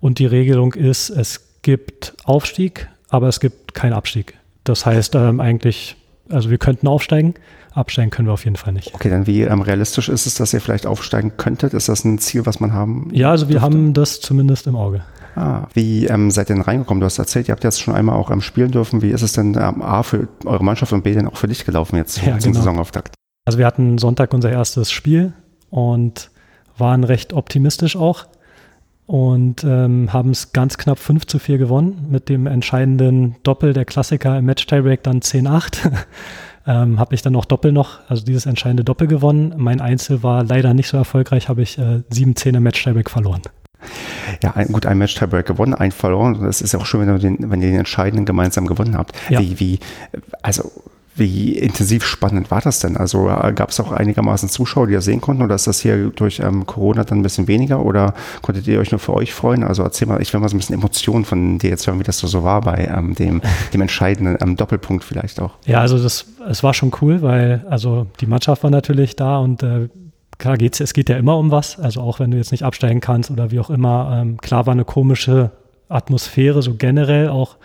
Und die Regelung ist, es gibt Aufstieg, aber es gibt keinen Abstieg. Das heißt ähm, eigentlich, also wir könnten aufsteigen, absteigen können wir auf jeden Fall nicht. Okay, dann wie ähm, realistisch ist es, dass ihr vielleicht aufsteigen könntet? Ist das ein Ziel, was man haben? Ja, also wir dürfte? haben das zumindest im Auge. Ah, wie ähm, seid ihr denn reingekommen? Du hast erzählt, ihr habt jetzt schon einmal auch ähm, spielen dürfen. Wie ist es denn ähm, A für eure Mannschaft und B denn auch für dich gelaufen jetzt ja, zum genau. Saisonauftakt? Also wir hatten Sonntag unser erstes Spiel und waren recht optimistisch auch und ähm, haben es ganz knapp 5 zu 4 gewonnen mit dem entscheidenden Doppel der Klassiker im Match-Tiebreak dann 10-8. <laughs> ähm, habe ich dann auch Doppel noch, also dieses entscheidende Doppel gewonnen. Mein Einzel war leider nicht so erfolgreich, habe ich äh, 7-10 im Match-Tiebreak verloren. Ja, ein, gut, ein Match-Tiebreak gewonnen, ein verloren. Das ist auch schön, wenn, den, wenn ihr den entscheidenden gemeinsam gewonnen habt. Ja. Wie, wie, also wie intensiv spannend war das denn? Also äh, gab es auch einigermaßen Zuschauer, die das sehen konnten oder ist das hier durch ähm, Corona dann ein bisschen weniger oder konntet ihr euch nur für euch freuen? Also erzähl mal, ich will mal so ein bisschen Emotionen von dir jetzt hören, wie das so, war bei ähm, dem, dem entscheidenden ähm, Doppelpunkt vielleicht auch. Ja, also das, es war schon cool, weil also die Mannschaft war natürlich da und äh, klar geht's, es geht ja immer um was, also auch wenn du jetzt nicht absteigen kannst oder wie auch immer. Ähm, klar war eine komische Atmosphäre, so generell auch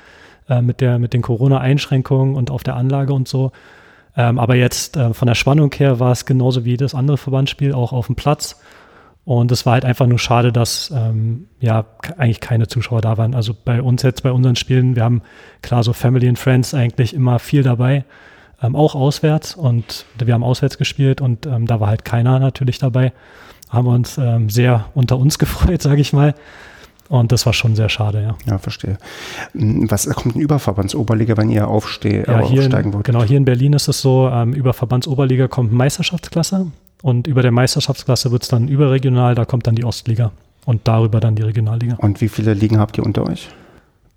äh, mit, der, mit den Corona-Einschränkungen und auf der Anlage und so. Ähm, aber jetzt äh, von der Spannung her war es genauso wie das andere Verbandsspiel auch auf dem Platz. Und es war halt einfach nur schade, dass ähm, ja eigentlich keine Zuschauer da waren. Also bei uns jetzt, bei unseren Spielen, wir haben klar so Family and Friends eigentlich immer viel dabei, ähm, auch auswärts. Und wir haben auswärts gespielt und ähm, da war halt keiner natürlich dabei. Haben wir uns ähm, sehr unter uns <laughs> gefreut, sage ich mal. Und das war schon sehr schade, ja. Ja, verstehe. Hm, was kommt denn über Verbandsoberliga, wenn ihr aufsteh, ja, hier aufsteigen wollt? Genau, hier in Berlin ist es so, ähm, über Verbandsoberliga kommt Meisterschaftsklasse und über der Meisterschaftsklasse wird es dann überregional, da kommt dann die Ostliga und darüber dann die Regionalliga. Und wie viele Ligen habt ihr unter euch?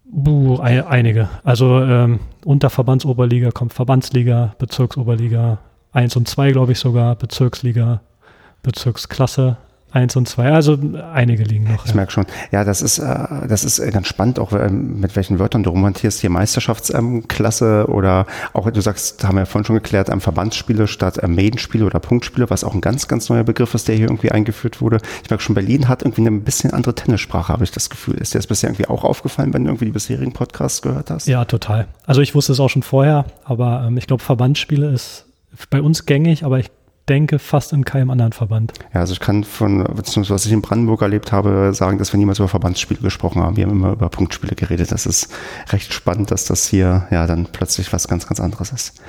Buh, einige. Also ähm, unter Verbandsoberliga kommt Verbandsliga, Bezirksoberliga 1 und 2, glaube ich sogar, Bezirksliga, Bezirksklasse, Eins und zwei, also einige liegen noch. Ich ja. merke schon. Ja, das ist, äh, das ist ganz spannend, auch ähm, mit welchen Wörtern du romantierst hier Meisterschaftsklasse ähm, oder auch, du sagst, haben wir ja vorhin schon geklärt, ähm, Verbandsspiele statt ähm, Maidenspiele oder Punktspiele, was auch ein ganz, ganz neuer Begriff ist, der hier irgendwie eingeführt wurde. Ich merke schon, Berlin hat irgendwie eine ein bisschen andere Tennissprache, habe ich das Gefühl. Ist dir das bisher irgendwie auch aufgefallen, wenn du irgendwie die bisherigen Podcasts gehört hast? Ja, total. Also ich wusste es auch schon vorher, aber ähm, ich glaube, Verbandsspiele ist bei uns gängig, aber ich denke, fast in keinem anderen Verband. Ja, also ich kann von, was ich in Brandenburg erlebt habe, sagen, dass wir niemals über Verbandsspiele gesprochen haben. Wir haben immer über Punktspiele geredet. Das ist recht spannend, dass das hier ja dann plötzlich was ganz, ganz anderes ist.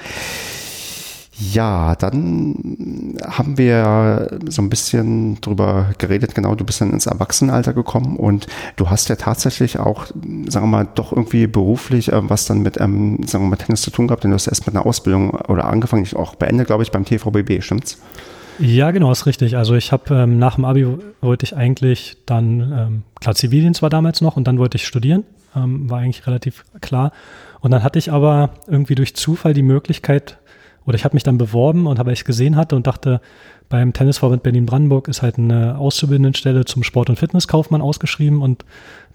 Ja, dann haben wir so ein bisschen drüber geredet, genau, du bist dann ins Erwachsenenalter gekommen und du hast ja tatsächlich auch, sagen wir mal, doch irgendwie beruflich äh, was dann mit, ähm, sagen wir mal, Tennis zu tun gehabt, denn du hast erst mit einer Ausbildung oder angefangen, ich auch beendet, glaube ich, beim TVBB, stimmt's? Ja, genau, ist richtig. Also ich habe ähm, nach dem Abi wollte ich eigentlich dann, ähm, klar, Zivildienst war damals noch und dann wollte ich studieren, ähm, war eigentlich relativ klar. Und dann hatte ich aber irgendwie durch Zufall die Möglichkeit, oder ich habe mich dann beworben und habe ich gesehen hatte und dachte, beim Tennisverband Berlin-Brandenburg ist halt eine Auszubildendenstelle zum Sport- und Fitnesskaufmann ausgeschrieben und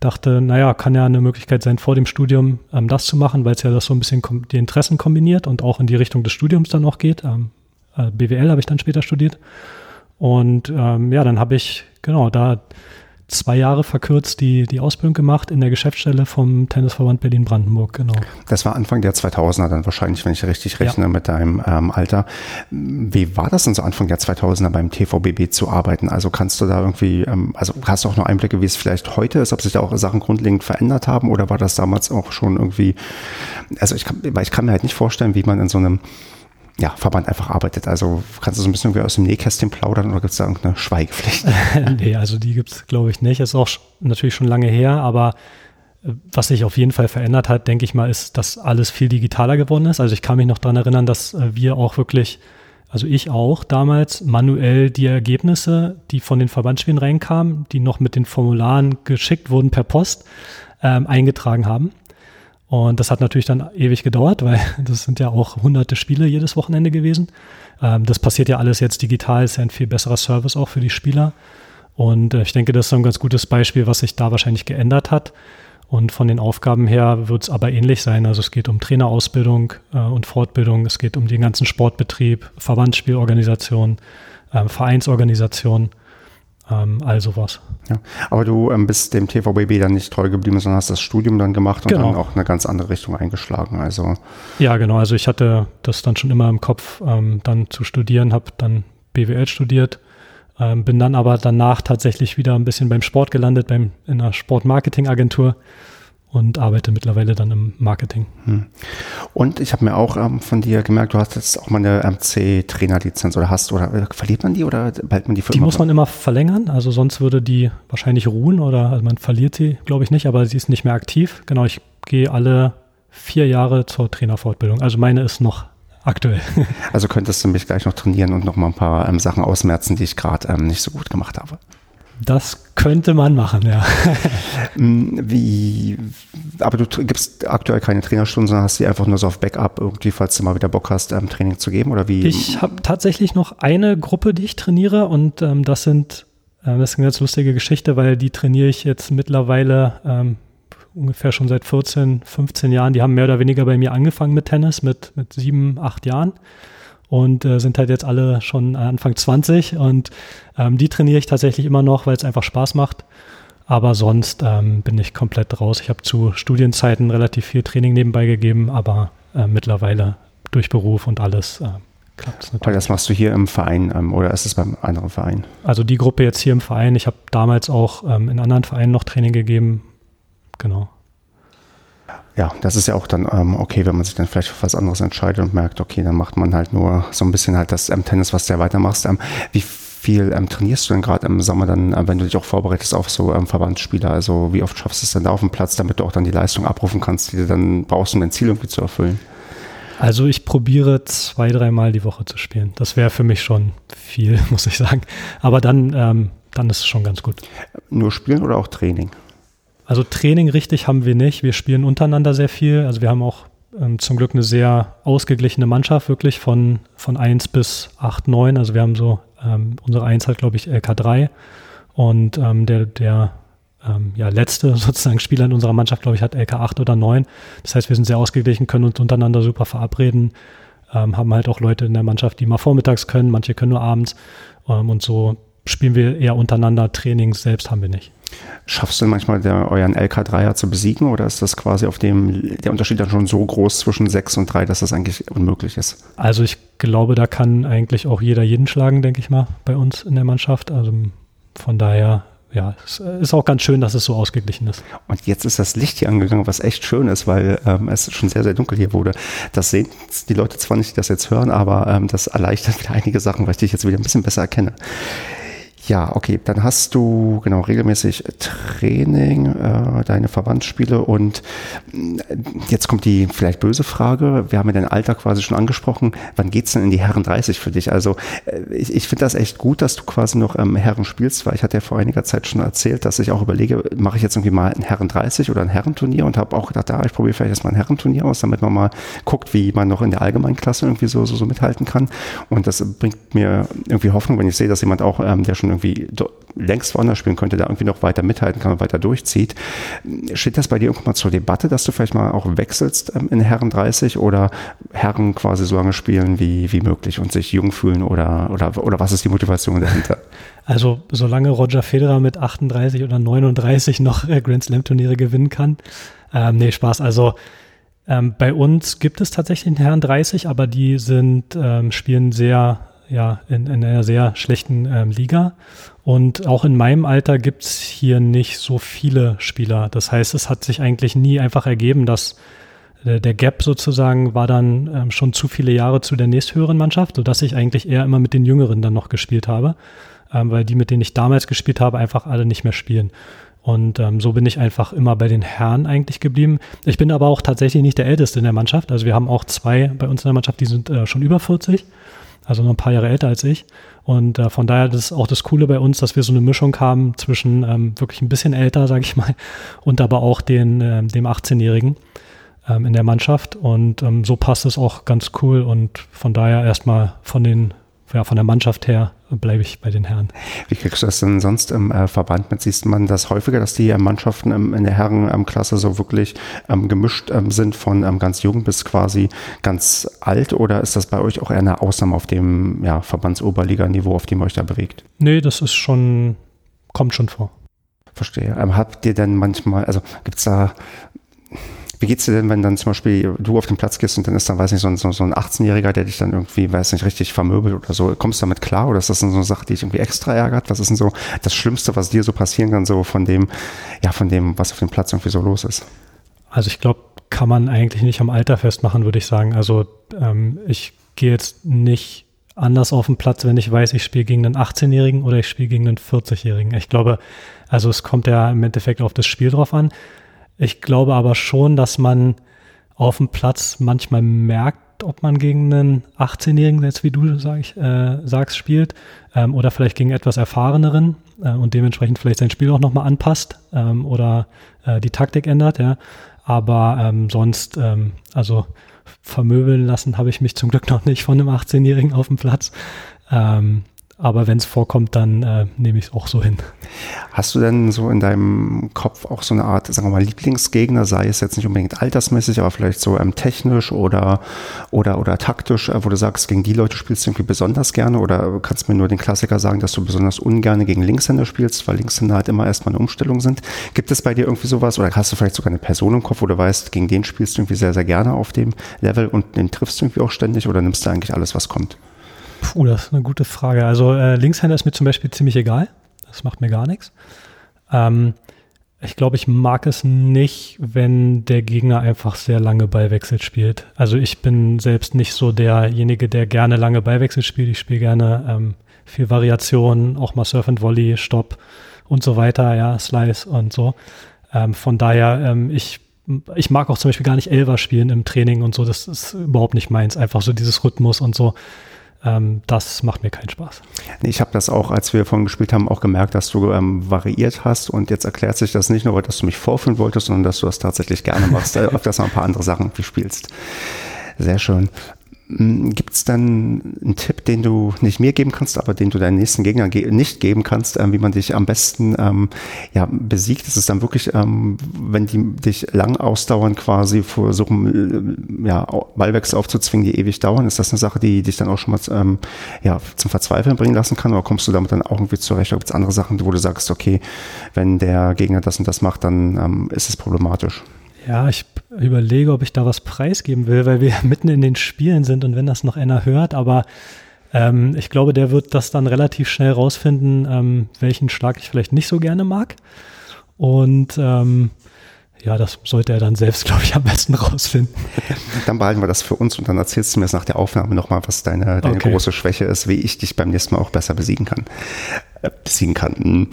dachte, naja, kann ja eine Möglichkeit sein, vor dem Studium ähm, das zu machen, weil es ja das so ein bisschen die Interessen kombiniert und auch in die Richtung des Studiums dann auch geht. Ähm, äh, BWL habe ich dann später studiert. Und ähm, ja, dann habe ich, genau, da zwei Jahre verkürzt die, die Ausbildung gemacht in der Geschäftsstelle vom Tennisverband Berlin-Brandenburg, genau. Das war Anfang der 2000er dann wahrscheinlich, wenn ich richtig rechne ja. mit deinem ähm, Alter. Wie war das denn so Anfang der 2000er beim TVBB zu arbeiten? Also kannst du da irgendwie, ähm, also hast du auch noch Einblicke, wie es vielleicht heute ist, ob sich da auch Sachen grundlegend verändert haben oder war das damals auch schon irgendwie, also ich kann, weil ich kann mir halt nicht vorstellen, wie man in so einem ja, Verband einfach arbeitet. Also kannst du so ein bisschen aus dem Nähkästchen plaudern oder gibt es da irgendeine Schweigepflicht? <laughs> nee, also die gibt es, glaube ich, nicht. Ist auch natürlich schon lange her, aber äh, was sich auf jeden Fall verändert hat, denke ich mal, ist, dass alles viel digitaler geworden ist. Also ich kann mich noch daran erinnern, dass äh, wir auch wirklich, also ich auch damals manuell die Ergebnisse, die von den Verbandsspielen reinkamen, die noch mit den Formularen geschickt wurden per Post, ähm, eingetragen haben. Und das hat natürlich dann ewig gedauert, weil <laughs> das sind ja auch hunderte Spiele jedes Wochenende gewesen. Ähm, das passiert ja alles jetzt digital, ist ja ein viel besserer Service auch für die Spieler. Und äh, ich denke, das ist ein ganz gutes Beispiel, was sich da wahrscheinlich geändert hat. Und von den Aufgaben her wird es aber ähnlich sein. Also es geht um Trainerausbildung äh, und Fortbildung, es geht um den ganzen Sportbetrieb, Verbandsspielorganisation, äh, Vereinsorganisation, ähm, all sowas. Ja. Aber du ähm, bist dem TVBB dann nicht treu geblieben, sondern hast das Studium dann gemacht und Genau. dann auch eine ganz andere Richtung eingeschlagen. Also Ja, genau. Also ich hatte das dann schon immer im Kopf, ähm, dann zu studieren, habe dann BWL studiert, ähm, bin dann aber danach tatsächlich wieder ein bisschen beim Sport gelandet, beim, in einer Sportmarketingagentur und arbeite mittlerweile dann im Marketing. Und ich habe mir auch ähm, von dir gemerkt, du hast jetzt auch mal eine MC-Trainerlizenz oder hast oder äh, verliert man die oder behält man die für Die immer? muss man immer verlängern, also sonst würde die wahrscheinlich ruhen oder also man verliert sie, glaube ich nicht, aber sie ist nicht mehr aktiv. Genau, ich gehe alle vier Jahre zur Trainerfortbildung. Also meine ist noch aktuell. <laughs> Also könntest du mich gleich noch trainieren und noch mal ein paar ähm, Sachen ausmerzen, die ich gerade ähm, nicht so gut gemacht habe. Das könnte man machen, ja. <laughs> Mm, Wie, aber du gibst aktuell keine Trainerstunden, sondern hast die einfach nur so auf Backup irgendwie, falls du mal wieder Bock hast, ähm, Training zu geben oder wie? Ich habe tatsächlich noch eine Gruppe, die ich trainiere und ähm, das sind, äh, das ist eine ganz lustige Geschichte, weil die trainiere ich jetzt mittlerweile ähm, ungefähr schon seit 14, 15 Jahren. Die haben mehr oder weniger bei mir angefangen mit Tennis, mit, mit sieben, acht Jahren und äh, sind halt jetzt alle schon Anfang 20 und ähm, die trainiere ich tatsächlich immer noch, weil es einfach Spaß macht. Aber sonst ähm, bin ich komplett raus. Ich habe zu Studienzeiten relativ viel Training nebenbei gegeben, aber äh, mittlerweile durch Beruf und alles äh, klappt es natürlich. das machst du hier im Verein ähm, oder ist es beim anderen Verein? Also die Gruppe jetzt hier im Verein, ich habe damals auch ähm, in anderen Vereinen noch Training gegeben. Genau. Ja, das ist ja auch dann ähm, okay, wenn man sich dann vielleicht für was anderes entscheidet und merkt, okay, dann macht man halt nur so ein bisschen halt das ähm, Tennis, was du ja weitermachst. Ähm, wie viel ähm, trainierst du denn gerade im Sommer dann, äh, wenn du dich auch vorbereitest auf so ähm, Verbandsspieler? Also wie oft schaffst du es denn da auf dem Platz, damit du auch dann die Leistung abrufen kannst, die du dann brauchst, um dein Ziel irgendwie zu erfüllen? Also ich probiere zwei, dreimal die Woche zu spielen. Das wäre für mich schon viel, <laughs> muss ich sagen. Aber dann, ähm, dann ist es schon ganz gut. Nur spielen oder auch Training? Also Training richtig haben wir nicht. Wir spielen untereinander sehr viel. Also wir haben auch ähm, zum Glück eine sehr ausgeglichene Mannschaft, wirklich von, von 1 bis 8, 9. Also wir haben so, ähm, unsere 1 hat, glaube ich, LK3 und ähm, der, der ähm, ja, letzte <laughs> sozusagen Spieler in unserer Mannschaft, glaube ich, hat LK 8 oder 9. Das heißt, wir sind sehr ausgeglichen, können uns untereinander super verabreden, ähm, haben halt auch Leute in der Mannschaft, die mal vormittags können, manche können nur abends ähm, und so spielen wir eher untereinander. Trainings selbst haben wir nicht. Schaffst du manchmal der, euren LK3er zu besiegen oder ist das quasi auf dem, der Unterschied dann schon so groß zwischen 6 und 3, dass das eigentlich unmöglich ist? Also ich glaube, da kann eigentlich auch jeder jeden schlagen, denke ich mal, bei uns in der Mannschaft. Also von daher, ja, es ist auch ganz schön, dass es so ausgeglichen ist. Und jetzt ist das Licht hier angegangen, was echt schön ist, weil ähm, es schon sehr, sehr dunkel hier wurde. Das sehen die Leute zwar nicht, die das jetzt hören, aber ähm, das erleichtert wieder <laughs> einige Sachen, weil ich dich jetzt wieder ein bisschen besser erkenne. Ja, okay, dann hast du genau regelmäßig Training, äh, deine Verbandsspiele und mh, jetzt kommt die vielleicht böse Frage. Wir haben ja dein Alter quasi schon angesprochen. Wann geht's denn in die Herren 30 für dich? Also äh, ich, ich finde das echt gut, dass du quasi noch ähm, Herren spielst, weil ich hatte ja vor einiger Zeit schon erzählt, dass ich auch überlege, mache ich jetzt irgendwie mal ein Herren 30 oder ein Herrenturnier und habe auch gedacht, da ich probiere vielleicht erstmal ein Herrenturnier aus, damit man mal guckt, wie man noch in der allgemeinen Klasse irgendwie so, so, so mithalten kann. Und das bringt mir irgendwie Hoffnung, wenn ich sehe, dass jemand auch, ähm, der schon irgendwie do- längst woanders spielen könnte, da irgendwie noch weiter mithalten kann und weiter durchzieht. Steht das bei dir irgendwann mal zur Debatte, dass du vielleicht mal auch wechselst ähm, in Herren 30 oder Herren quasi so lange spielen wie, wie möglich und sich jung fühlen oder, oder, oder was ist die Motivation dahinter? <laughs> Also solange Roger Federer mit 38 oder 39 noch äh, Grand Slam Turniere gewinnen kann, ähm, nee, Spaß. Also ähm, bei uns gibt es tatsächlich einen Herren 30, aber die sind, ähm, spielen sehr, ja, in, in einer sehr schlechten ähm, Liga. Und auch in meinem Alter gibt es hier nicht so viele Spieler. Das heißt, es hat sich eigentlich nie einfach ergeben, dass äh, der Gap sozusagen war dann ähm, schon zu viele Jahre zu der nächsthöheren Mannschaft, sodass ich eigentlich eher immer mit den Jüngeren dann noch gespielt habe, ähm, weil die, mit denen ich damals gespielt habe, einfach alle nicht mehr spielen. Und ähm, so bin ich einfach immer bei den Herren eigentlich geblieben. Ich bin aber auch tatsächlich nicht der Älteste in der Mannschaft. Also wir haben auch zwei bei uns in der Mannschaft, die sind äh, schon über 40, also noch ein paar Jahre älter als ich. Und äh, von daher das ist auch das Coole bei uns, dass wir so eine Mischung haben zwischen ähm, wirklich ein bisschen älter, sage ich mal, <laughs> und aber auch den, ähm, dem 18-Jährigen ähm, in der Mannschaft. Und ähm, so passt es auch ganz cool. Und von daher erstmal von ja, von der Mannschaft her bleibe ich bei den Herren. Wie kriegst du das denn sonst im äh, Verband mit? Siehst man das häufiger, dass die äh, Mannschaften ähm, in der Herrenklasse so wirklich ähm, gemischt ähm, sind von ähm, ganz jung bis quasi ganz alt? Oder ist das bei euch auch eher eine Ausnahme auf dem ja, Verbandsoberliga-Niveau, auf dem ihr euch da bewegt? Nee, das ist schon, kommt schon vor. Verstehe. Ähm, habt ihr denn manchmal, also gibt es da wie geht's dir denn, wenn dann zum Beispiel du auf den Platz gehst und dann ist dann, weiß nicht, so ein, so, ein 18-Jähriger, der dich dann irgendwie, weiß nicht, richtig vermöbelt oder so. Kommst du damit klar oder ist das dann so eine Sache, die dich irgendwie extra ärgert? Was ist denn so das Schlimmste, was dir so passieren kann, so von dem, ja, von dem, was auf dem Platz irgendwie so los ist? Also ich glaube, kann man eigentlich nicht am Alter festmachen, würde ich sagen. Also ähm, ich gehe jetzt nicht anders auf den Platz, wenn ich weiß, ich spiele gegen einen 18-Jährigen oder ich spiele gegen einen 40-Jährigen. Ich glaube, also es kommt ja im Endeffekt auf das Spiel drauf an. Ich glaube aber schon, dass man auf dem Platz manchmal merkt, ob man gegen einen 18-Jährigen, jetzt wie du sag ich, äh, sagst, spielt, ähm, oder vielleicht gegen etwas erfahreneren äh, und dementsprechend vielleicht sein Spiel auch nochmal anpasst ähm, oder äh, die Taktik ändert, ja. Aber ähm, sonst, ähm, also vermöbeln lassen habe ich mich zum Glück noch nicht von einem 18-Jährigen auf dem Platz. Aber wenn es vorkommt, dann äh, nehme ich es auch so hin. Hast du denn so in deinem Kopf auch so eine Art, sagen wir mal, Lieblingsgegner, sei es jetzt nicht unbedingt altersmäßig, aber vielleicht so ähm, technisch oder, oder, oder taktisch, äh, wo du sagst, gegen die Leute spielst du irgendwie besonders gerne oder kannst du mir nur den Klassiker sagen, dass du besonders ungern gegen Linkshänder spielst, weil Linkshänder halt immer erstmal eine Umstellung sind. Gibt es bei dir irgendwie sowas oder hast du vielleicht sogar eine Person im Kopf, wo du weißt, gegen den spielst du irgendwie sehr, sehr gerne auf dem Level und den triffst du irgendwie auch ständig oder nimmst du eigentlich alles, was kommt? Puh, das ist eine gute Frage. Also äh, Linkshänder ist mir zum Beispiel ziemlich egal. Das macht mir gar nichts. Ähm, ich glaube, ich mag es nicht, wenn der Gegner einfach sehr lange Ballwechsel spielt. Also ich bin selbst nicht so derjenige, der gerne lange Ballwechsel spielt. Ich spiele gerne ähm, viel Variation, auch mal Surf and Volley, Stopp und so weiter, ja, Slice und so. Ähm, von daher, ähm, ich, ich mag auch zum Beispiel gar nicht Elver spielen im Training und so. Das ist überhaupt nicht meins. Einfach so dieses Rhythmus und so ähm, das macht mir keinen Spaß. Ich habe das auch, als wir vorhin gespielt haben, auch gemerkt, dass du ähm, variiert hast und jetzt erklärt sich das nicht nur, dass du mich vorführen wolltest, sondern dass du das tatsächlich gerne machst, <laughs> äh, das noch ein paar andere Sachen wie spielst. Sehr schön. Hm, Gibt es dann einen Tipp, den du nicht mir geben kannst, aber den du deinen nächsten Gegnern ge nicht geben kannst, ähm, wie man dich am besten ähm, ja, besiegt? Ist es dann wirklich, ähm, wenn die dich lang ausdauern, quasi versuchen, äh, ja, Ballwechsel aufzuzwingen, die ewig dauern? Ist das eine Sache, die dich dann auch schon mal ähm, ja, zum Verzweifeln bringen lassen kann? Oder kommst du damit dann auch irgendwie zurecht? Gibt es andere Sachen, wo du sagst, okay, wenn der Gegner das und das macht, dann ähm, ist es problematisch? Ja, ich überlege, ob ich da was preisgeben will, weil wir <laughs> mitten in den Spielen sind und wenn das noch einer hört, aber ähm, ich glaube, der wird das dann relativ schnell rausfinden, ähm, welchen Schlag ich vielleicht nicht so gerne mag. Und ähm, ja, das sollte er dann selbst, <laughs> glaube ich, am besten rausfinden. <laughs> Dann behalten wir das für uns und dann erzählst du mir nach der Aufnahme nochmal, was deine, deine okay. große Schwäche ist, wie ich dich beim nächsten Mal auch besser besiegen kann. Äh, besiegen kann.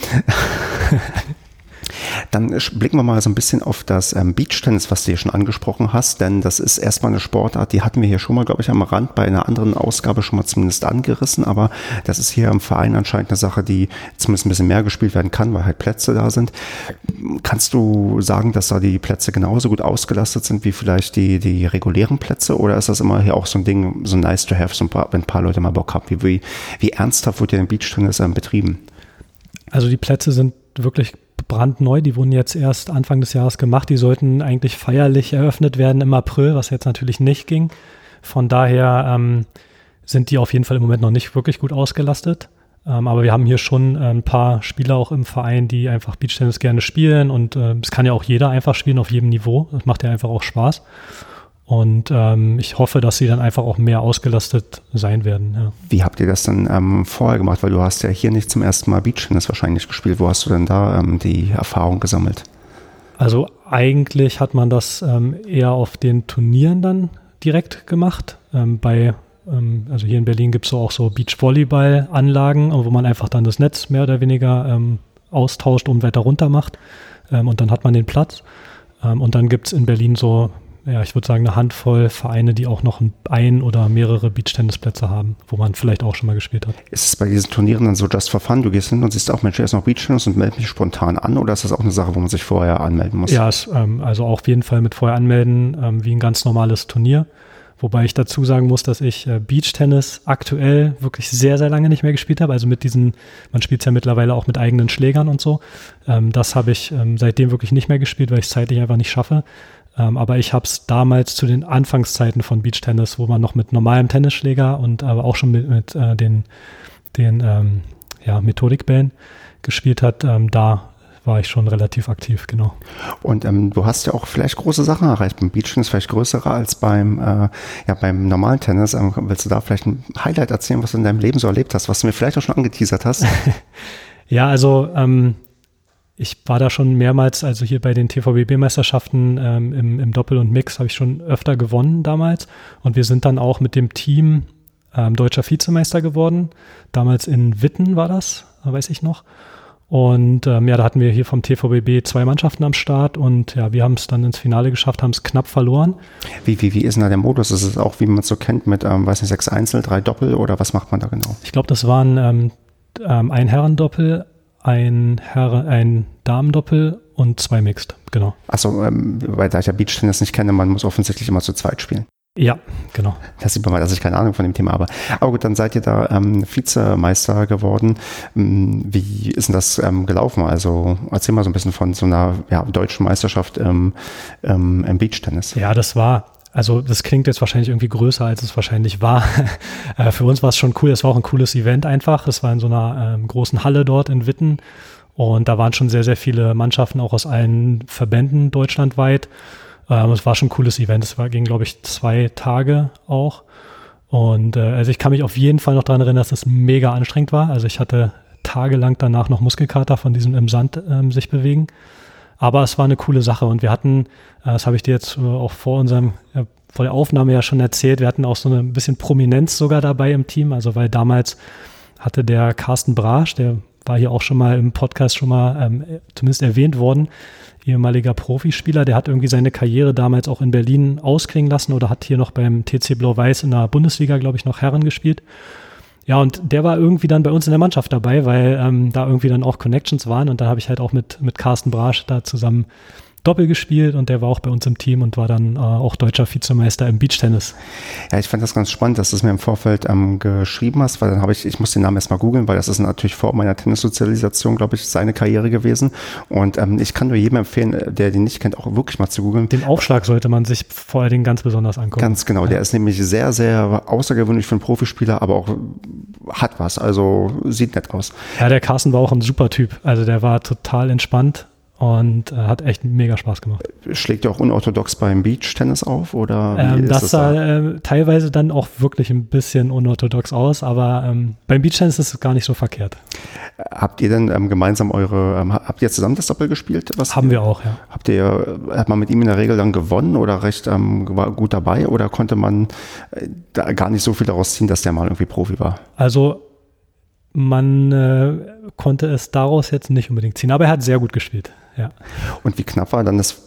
Dann blicken wir mal so ein bisschen auf das ähm, Beachtennis, was du hier schon angesprochen hast, denn das ist erstmal eine Sportart, die hatten wir hier schon mal, glaube ich, am Rand bei einer anderen Ausgabe schon mal zumindest angerissen, aber das ist hier im Verein anscheinend eine Sache, die zumindest ein bisschen mehr gespielt werden kann, weil halt Plätze da sind. Kannst du sagen, dass da die Plätze genauso gut ausgelastet sind wie vielleicht die, die regulären Plätze oder ist das immer hier auch so ein Ding, so nice to have, so ein paar, wenn ein paar Leute mal Bock haben? Wie, wie, wie ernsthaft wird ja ein Beachtennis ähm, betrieben? Also die Plätze sind wirklich brandneu. Die wurden jetzt erst Anfang des Jahres gemacht. Die sollten eigentlich feierlich eröffnet werden im April, was jetzt natürlich nicht ging. Von daher ähm, sind die auf jeden Fall im Moment noch nicht wirklich gut ausgelastet. Ähm, aber wir haben hier schon äh, ein paar Spieler auch im Verein, die einfach Beachtennis gerne spielen. Und äh, es äh, kann ja auch jeder einfach spielen auf jedem Niveau. Das macht ja einfach auch Spaß. Und ähm, ich hoffe, dass sie dann einfach auch mehr ausgelastet sein werden. Ja. Wie habt ihr das denn ähm, vorher gemacht? Weil du hast ja hier nicht zum ersten Mal Beachtennis wahrscheinlich gespielt. Wo hast du denn da ähm, die Erfahrung gesammelt? Also eigentlich hat man das ähm, eher auf den Turnieren dann direkt gemacht. Ähm, bei, ähm, also hier in Berlin gibt es so auch so Beachvolleyball-Anlagen, wo man einfach dann das Netz mehr oder weniger austauscht und weiter runter macht. und dann hat man den Platz. und dann gibt es in Berlin so ja, ich würde sagen, eine Handvoll Vereine, die auch noch ein oder mehrere Beachtennisplätze haben, wo man vielleicht auch schon mal gespielt hat. Ist es bei diesen Turnieren dann so just for fun? Du gehst hin und siehst auch, Mensch, hier ist noch Beachtennis und melde mich spontan an oder ist das auch eine Sache, wo man sich vorher anmelden muss? Ja, es, ähm, also auch auf jeden Fall mit vorher anmelden, ähm, wie ein ganz normales Turnier. Wobei ich dazu sagen muss, dass ich äh, Beach-Tennis aktuell wirklich sehr, sehr lange nicht mehr gespielt habe. Also mit diesen, man spielt es ja mittlerweile auch mit eigenen Schlägern und so. Ähm, das habe ich ähm, seitdem wirklich nicht mehr gespielt, weil ich es zeitlich einfach nicht schaffe. Ähm, aber ich habe es damals zu den Anfangszeiten von Beach-Tennis, wo man noch mit normalem Tennisschläger und aber auch schon mit, mit äh, den, den ähm, ja, Methodikbällen gespielt hat, ähm, da war ich schon relativ aktiv, genau. Und ähm, du hast ja auch vielleicht große Sachen erreicht. Beim Beachtennis vielleicht größere als beim, äh, ja, beim normalen Tennis. Ähm, willst du da vielleicht ein Highlight erzählen, was du in deinem Leben so erlebt hast, was du mir vielleicht auch schon angeteasert hast? <laughs> ja, also ähm, ich war da schon mehrmals, also hier bei den TVBB-Meisterschaften ähm, im, im, Doppel und Mix habe ich schon öfter gewonnen damals. Und wir sind dann auch mit dem Team ähm, deutscher Vizemeister geworden. Damals in Witten war das, weiß ich noch. Und ähm, ja, da hatten wir hier vom TVBB zwei Mannschaften am Start und ja, wir haben es dann ins Finale geschafft, haben es knapp verloren. Wie, wie, wie ist denn da der Modus? Ist es auch, wie man es so kennt, mit, ähm, weiß nicht, sechs Einzel, drei Doppel oder was macht man da genau? Ich glaube, das waren ähm, ähm, ein Herrendoppel, ein, Herr, ein Damendoppel und zwei Mixed, genau. Achso, ähm, weil da ich ja Beachtennis nicht kenne, man muss offensichtlich immer zu zweit spielen. Ja, genau. Das sieht man mal, dass ich keine Ahnung von dem Thema habe. Aber gut, dann seid ihr da ähm, Vizemeister geworden. Ähm, wie ist denn das ähm, gelaufen? Also erzähl mal so ein bisschen von so einer ja, deutschen Meisterschaft im, ähm, im Beachtennis. Ja, das war also das klingt jetzt wahrscheinlich irgendwie größer, als es wahrscheinlich war. <laughs> Äh, für uns war es schon cool. Es war auch ein cooles Event einfach. Es war in so einer ähm, großen Halle dort in Witten. Und da waren schon sehr, sehr viele Mannschaften auch aus allen Verbänden deutschlandweit. Ähm, es war schon ein cooles Event. Es war, ging, glaube ich, zwei Tage auch. Und äh, also ich kann mich auf jeden Fall noch daran erinnern, dass es mega anstrengend war. Also ich hatte tagelang danach noch Muskelkater von diesem im Sand ähm, sich bewegen. Aber es war eine coole Sache und wir hatten, äh, das habe ich dir jetzt äh, auch vor unserem, äh, vor der Aufnahme ja schon erzählt, wir hatten auch so ein bisschen Prominenz sogar dabei im Team. Also weil damals hatte der Carsten Brasch, der war hier auch schon mal im Podcast schon mal ähm, zumindest erwähnt worden, ehemaliger Profispieler, der hat irgendwie seine Karriere damals auch in Berlin ausklingen lassen oder hat hier noch beim TC Blau-Weiß in der Bundesliga, glaube ich, noch Herren gespielt. Ja, und der war irgendwie dann bei uns in der Mannschaft dabei, weil ähm, da irgendwie dann auch Connections waren und da habe ich halt auch mit, mit Carsten Brasch da zusammen Doppel gespielt und der war auch bei uns im Team und war dann äh, auch deutscher Vizemeister im Beachtennis. Ja, ich fand das ganz spannend, dass du es mir im Vorfeld ähm, geschrieben hast, weil dann habe ich, ich muss den Namen erstmal googeln, weil das ist natürlich vor meiner Tennissozialisation, glaube ich, seine Karriere gewesen. Und ähm, ich kann nur jedem empfehlen, äh, der den nicht kennt, auch wirklich mal zu googeln. Den Aufschlag sollte man sich vor allen Dingen ganz besonders angucken. Ganz genau, ja. der ist nämlich sehr, sehr außergewöhnlich für einen Profispieler, aber auch hat was, also sieht nett aus. Ja, der Carsten war auch ein super Typ. Also der war total entspannt und äh, hat echt mega Spaß gemacht. Schlägt ihr auch unorthodox beim Beach-Tennis auf? Oder ähm, das sah da? äh, teilweise dann auch wirklich ein bisschen unorthodox aus, aber ähm, beim Beach-Tennis ist es gar nicht so verkehrt. Habt ihr denn ähm, gemeinsam eure, ähm, habt ihr zusammen das Doppel gespielt? Was Haben wir auch, ja. Habt ihr, hat man mit ihm in der Regel dann gewonnen oder recht ähm, gut dabei oder konnte man äh, da gar nicht so viel daraus ziehen, dass der mal irgendwie Profi war? Also man äh, konnte es daraus jetzt nicht unbedingt ziehen, aber er hat sehr gut gespielt. Ja. Und wie knapp war dann das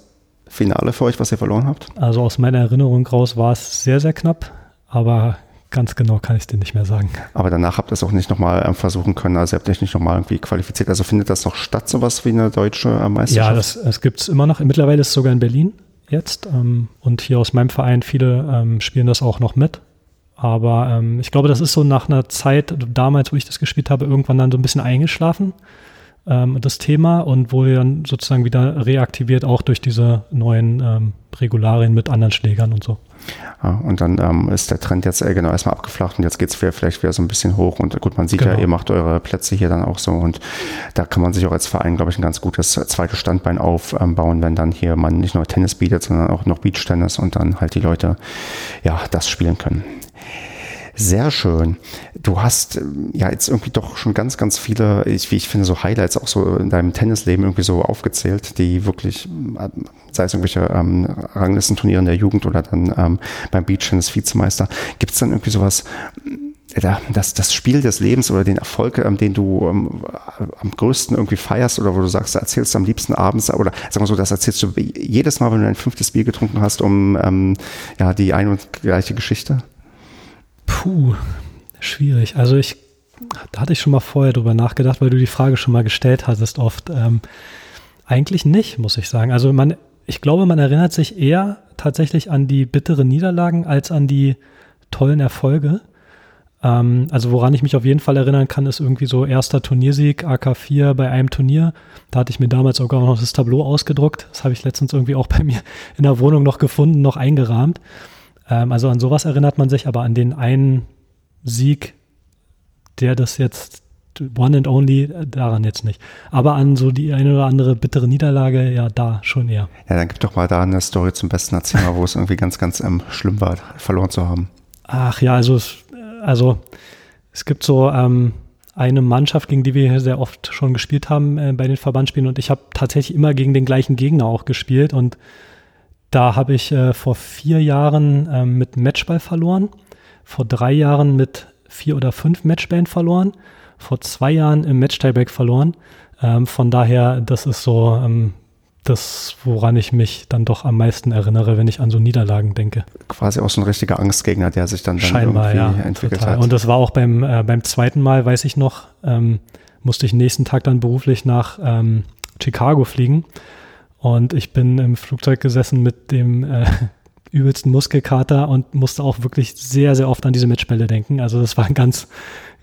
Finale für euch, was ihr verloren habt? Also aus meiner Erinnerung raus war es sehr, sehr knapp, aber ganz genau kann ich dir nicht mehr sagen. Aber danach habt ihr es auch nicht nochmal ähm, versuchen können, also ihr habt euch nicht nochmal irgendwie qualifiziert. Also findet das noch statt, sowas wie eine deutsche äh, Meisterschaft? Ja, das, das gibt es immer noch. Mittlerweile ist es sogar in Berlin jetzt ähm, und hier aus meinem Verein, viele ähm, spielen das auch noch mit. Aber ähm, ich glaube, das ist so nach einer Zeit, damals, wo ich das gespielt habe, irgendwann dann so ein bisschen eingeschlafen ähm, das Thema und wurde dann sozusagen wieder reaktiviert, auch durch diese neuen ähm, Regularien mit anderen Schlägern und so. Ja, und dann ähm, ist der Trend jetzt äh, genau erstmal abgeflacht und jetzt geht es vielleicht wieder so ein bisschen hoch. Und gut, man sieht genau. ja, ihr macht eure Plätze hier dann auch so und da kann man sich auch als Verein, glaube ich, ein ganz gutes zweites Standbein aufbauen, wenn dann hier man nicht nur Tennis bietet, sondern auch noch Beachtennis und dann halt die Leute ja das spielen können. Sehr schön. Du hast ähm, ja jetzt irgendwie doch schon ganz, ganz viele, ich, wie ich finde, so Highlights auch so in deinem Tennisleben irgendwie so aufgezählt, die wirklich, äh, sei es irgendwelche ähm, Ranglistenturniere in der Jugend oder dann ähm, beim Beachtennis Vizemeister. Gibt es dann irgendwie sowas, äh, das, das Spiel des Lebens oder den Erfolg, ähm, den du ähm, am größten irgendwie feierst oder wo du sagst, erzählst du am liebsten abends oder sag mal so, das erzählst du jedes Mal, wenn du ein fünftes Bier getrunken hast, um ähm, ja die ein und gleiche Geschichte? Puh, schwierig. Also ich, da hatte ich schon mal vorher drüber nachgedacht, weil du die Frage schon mal gestellt hattest oft. Ähm, eigentlich nicht, muss ich sagen. Also man, ich glaube, man erinnert sich eher tatsächlich an die bitteren Niederlagen als an die tollen Erfolge. Ähm, also woran ich mich auf jeden Fall erinnern kann, ist irgendwie so erster Turniersieg, AK4 bei einem Turnier. Da hatte ich mir damals sogar noch das Tableau ausgedruckt. Das habe ich letztens irgendwie auch bei mir in der Wohnung noch gefunden, noch eingerahmt. Ähm, also an sowas erinnert man sich, aber an den einen Sieg, der das jetzt One and Only, äh, daran jetzt nicht. Aber an so die eine oder andere bittere Niederlage, ja, da schon eher. Ja, dann gib doch mal da eine Story zum besten Erzähl wo es irgendwie ganz, ganz ähm, schlimm war, verloren zu haben. Ach ja, also es, also es gibt so ähm, eine Mannschaft, gegen die wir hier sehr oft schon gespielt haben äh, bei den Verbandsspielen und ich habe tatsächlich immer gegen den gleichen Gegner auch gespielt und da habe ich äh, vor vier Jahren äh, mit Matchball verloren, vor drei Jahren mit vier oder fünf Matchbällen verloren vor zwei Jahren im Match-Tiebreak verloren. Ähm, von daher, das ist so ähm, das, woran ich mich dann doch am meisten erinnere, wenn ich an so Niederlagen denke. Quasi auch so ein richtiger Angstgegner, der sich dann, dann Scheinbar, irgendwie ja, entwickelt total. hat. Und das war auch beim, äh, beim zweiten Mal, weiß ich noch, ähm, musste ich nächsten Tag dann beruflich nach ähm, Chicago fliegen. Und ich bin im Flugzeug gesessen mit dem äh, <laughs> übelsten Muskelkater und musste auch wirklich sehr, sehr oft an diese Matchbälle denken. Also das war ein ganz,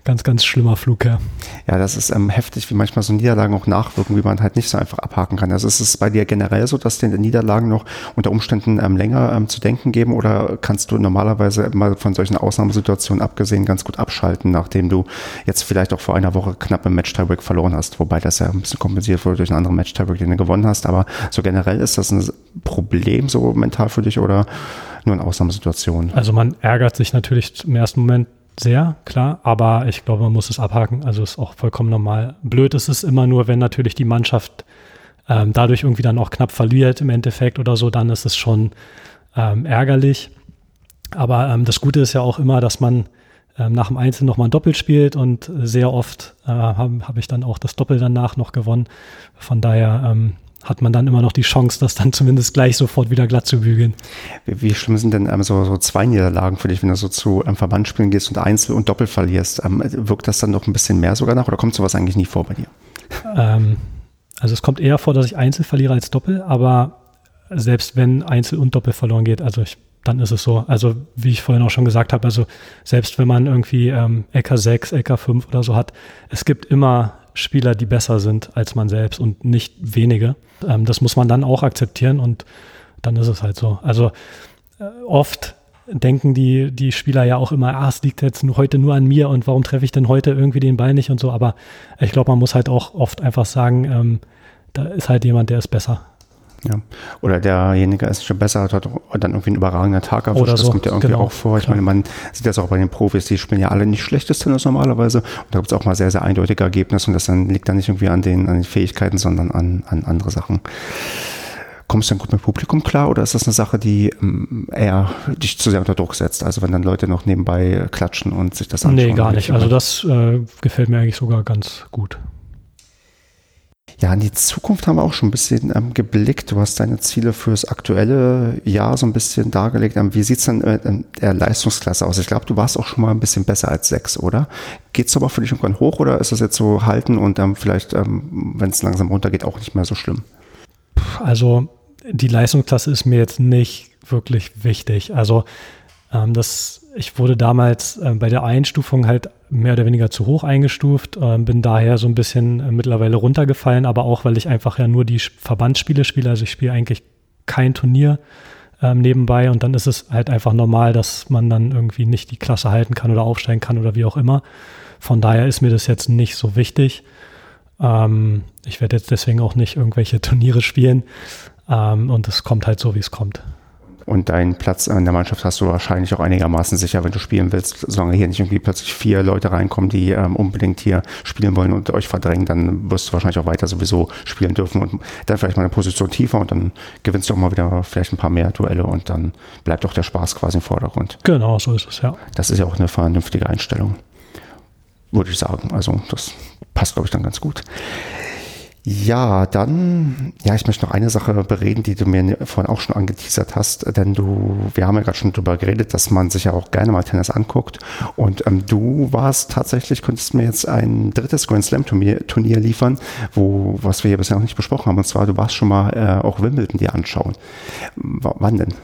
ganz, ganz schlimmer Flug, ja. Ja, das ist ähm, heftig, wie manchmal so Niederlagen auch nachwirken, wie man halt nicht so einfach abhaken kann. Also ist es bei dir generell so, dass dir Niederlagen noch unter Umständen ähm, länger ähm, zu denken geben oder kannst du normalerweise mal von solchen Ausnahmesituationen abgesehen ganz gut abschalten, nachdem du jetzt vielleicht auch vor einer Woche knapp im Match-Tiebreak verloren hast, wobei das ja ein bisschen kompensiert wurde durch einen anderen Match-Tiebreak, den du gewonnen hast, aber so generell ist das ein Problem so mental für dich oder nur in Ausnahmesituationen? Also man ärgert sich natürlich im ersten Moment sehr, klar, aber ich glaube, man muss es abhaken. Also ist auch vollkommen normal. Blöd ist es immer nur, wenn natürlich die Mannschaft ähm, dadurch irgendwie dann auch knapp verliert im Endeffekt oder so, dann ist es schon ähm, ärgerlich. Aber ähm, das Gute ist ja auch immer, dass man ähm, nach dem Einzel nochmal ein Doppel spielt und sehr oft äh, habe hab ich dann auch das Doppel danach noch gewonnen. Von daher ähm, hat man dann immer noch die Chance, das dann zumindest gleich sofort wieder glatt zu bügeln. Wie, wie schlimm sind denn ähm, so, so, zwei Niederlagen für dich, wenn du so zu ähm, Verbandsspielen gehst und Einzel und Doppel verlierst? Ähm, wirkt das dann noch ein bisschen mehr sogar nach oder kommt sowas eigentlich nie vor bei dir? Ähm, also es kommt eher vor, dass ich Einzel verliere als Doppel, aber selbst wenn Einzel und Doppel verloren geht, also ich, dann ist es so. Also wie ich vorhin auch schon gesagt habe, also selbst wenn man irgendwie ähm, LK6, LK5 oder so hat, es gibt immer Spieler, die besser sind als man selbst und nicht wenige. Ähm, das muss man dann auch akzeptieren und dann ist es halt so. Also äh, oft denken die, die Spieler ja auch immer, ah, es liegt jetzt heute nur an mir und warum treffe ich denn heute irgendwie den Ball nicht und so. Aber ich glaube, man muss halt auch oft einfach sagen, ähm, da ist halt jemand, der ist besser. Ja. Oder derjenige ist schon besser, hat dann irgendwie einen überragenden Tag erwischt. Oder so. Das kommt ja irgendwie genau, auch vor. Ich klar. meine, man sieht das auch bei den Profis, die spielen ja alle nicht schlechtes Tennis normalerweise. Und da gibt es auch mal sehr, sehr eindeutige Ergebnisse und das dann liegt dann nicht irgendwie an den, an den Fähigkeiten, sondern an, an andere Sachen. Kommst du dann gut mit Publikum klar oder ist das eine Sache, die ähm, eher dich zu sehr unter Druck setzt? Also wenn dann Leute noch nebenbei klatschen und sich das anschauen? Nee, gar nicht. Also das äh, gefällt mir eigentlich sogar ganz gut. Ja, in die Zukunft haben wir auch schon ein bisschen ähm, geblickt. Du hast deine Ziele fürs aktuelle Jahr so ein bisschen dargelegt. Ähm, wie sieht es denn äh, in der Leistungsklasse aus? Ich glaube, du warst auch schon mal ein bisschen besser als sechs, oder? Geht es aber für dich irgendwann hoch oder ist das jetzt so halten und ähm, vielleicht, ähm, wenn es langsam runtergeht, auch nicht mehr so schlimm? Also die Leistungsklasse ist mir jetzt nicht wirklich wichtig. Also ähm, das, ich wurde damals äh, bei der Einstufung halt mehr oder weniger zu hoch eingestuft, äh, bin daher so ein bisschen äh, mittlerweile runtergefallen, aber auch, weil ich einfach ja nur die Verbandsspiele spiele. Also ich spiele eigentlich kein Turnier ähm, nebenbei und dann ist es halt einfach normal, dass man dann irgendwie nicht die Klasse halten kann oder aufsteigen kann oder wie auch immer. Von daher ist mir das jetzt nicht so wichtig. Ähm, ich werde jetzt deswegen auch nicht irgendwelche <laughs> Turniere spielen ähm, und es kommt halt so, wie es kommt. Und deinen Platz in der Mannschaft hast du wahrscheinlich auch einigermaßen sicher, wenn du spielen willst, solange hier nicht irgendwie plötzlich vier Leute reinkommen, die ähm, unbedingt hier spielen wollen und euch verdrängen, dann wirst du wahrscheinlich auch weiter sowieso spielen dürfen und dann vielleicht mal eine Position tiefer und dann gewinnst du auch mal wieder vielleicht ein paar mehr Duelle und dann bleibt auch der Spaß quasi im Vordergrund. Genau, so ist es, ja. Das ist ja auch eine vernünftige Einstellung, würde ich sagen. Also das passt, glaube ich, dann ganz gut. Ja, dann, ja, ich möchte noch eine Sache bereden, die du mir vorhin auch schon angeteasert hast, denn du, wir haben ja gerade schon darüber geredet, dass man sich ja auch gerne mal Tennis anguckt und ähm, du warst tatsächlich, könntest mir jetzt ein drittes Grand Slam Turnier, Turnier liefern, wo, was wir hier bisher noch nicht besprochen haben, und zwar, du warst schon mal äh, auch Wimbledon dir anschauen. W wann denn?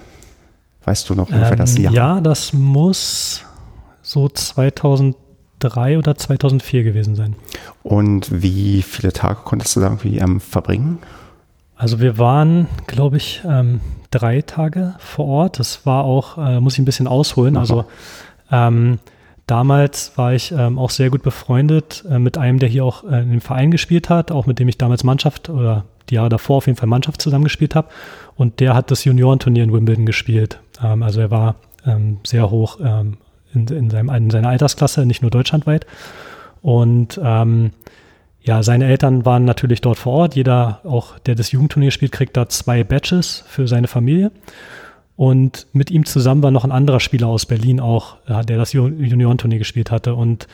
Weißt du noch ungefähr ähm, das Jahr? Ja, das muss so 2000 2003 oder 2004 gewesen sein. Und wie viele Tage konntest du da irgendwie ähm, verbringen? Also wir waren, glaube ich, ähm, drei Tage vor Ort. Das war auch, äh, muss ich ein bisschen ausholen. Aha. Also ähm, damals war ich ähm, auch sehr gut befreundet äh, mit einem, der hier auch äh, im Verein gespielt hat, auch mit dem ich damals Mannschaft oder die Jahre davor auf jeden Fall Mannschaft zusammengespielt habe. Und der hat das Juniorenturnier in Wimbledon gespielt. Ähm, also er war ähm, sehr hoch ähm, in, in, seinem, in seiner Altersklasse, nicht nur deutschlandweit. Und ähm, ja, seine Eltern waren natürlich dort vor Ort. Jeder, auch der das Jugendturnier spielt, kriegt da zwei Badges für seine Familie. Und mit ihm zusammen war noch ein anderer Spieler aus Berlin auch, der das Juniorenturnier gespielt hatte. Und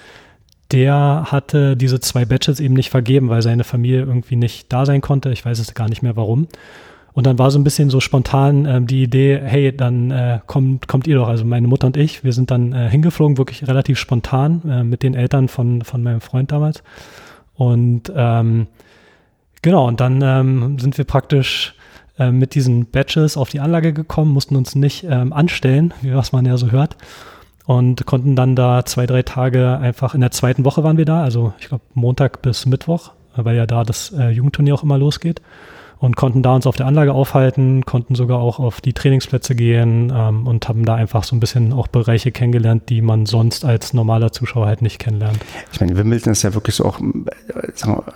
der hatte diese zwei Badges eben nicht vergeben, weil seine Familie irgendwie nicht da sein konnte. Ich weiß es gar nicht mehr warum. Und dann war so ein bisschen so spontan ähm, die Idee, hey, dann äh, kommt, kommt ihr doch, also meine Mutter und ich, wir sind dann äh, hingeflogen, wirklich relativ spontan äh, mit den Eltern von, von meinem Freund damals. Und ähm, genau, und dann ähm, sind wir praktisch äh, mit diesen Badges auf die Anlage gekommen, mussten uns nicht ähm, anstellen, <laughs> wie was man ja so hört. Und konnten dann da zwei, drei Tage einfach in der zweiten Woche waren wir da, also ich glaube Montag bis Mittwoch, weil ja da das äh, Jugendturnier auch immer losgeht und konnten da uns auf der Anlage aufhalten, konnten sogar auch auf die Trainingsplätze gehen ähm, und haben da einfach so ein bisschen auch Bereiche kennengelernt, die man sonst als normaler Zuschauer halt nicht kennenlernt. Ich meine, Wimbledon ist ja wirklich so auch,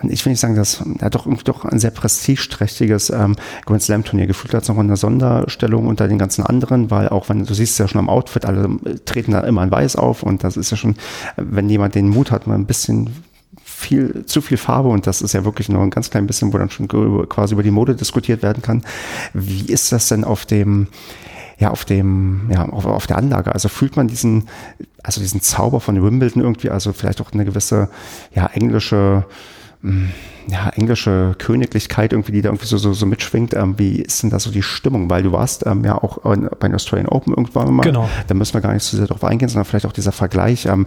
ich will nicht sagen, das hat doch, doch ein sehr prestigeträchtiges ähm, Grand Slam Turnier. Gefühlt hat noch eine Sonderstellung unter den ganzen anderen, weil auch wenn du siehst ja schon am Outfit, alle treten da immer in weiß auf und das ist ja schon, wenn jemand den Mut hat, mal ein bisschen viel, zu viel Farbe und das ist ja wirklich nur ein ganz klein bisschen, wo dann schon quasi über die Mode diskutiert werden kann. Wie ist das denn auf dem, ja, auf dem, ja, auf, auf der Anlage? Also fühlt man diesen, also diesen Zauber von Wimbledon irgendwie, also vielleicht auch eine gewisse, ja, englische, ja, englische Königlichkeit irgendwie, die da irgendwie so, so, so mitschwingt. Ähm, wie ist denn da so die Stimmung? Weil du warst ähm, ja auch bei den Australian Open irgendwann mal. Genau. Da müssen wir gar nicht zu sehr darauf eingehen, sondern vielleicht auch dieser Vergleich. Ähm,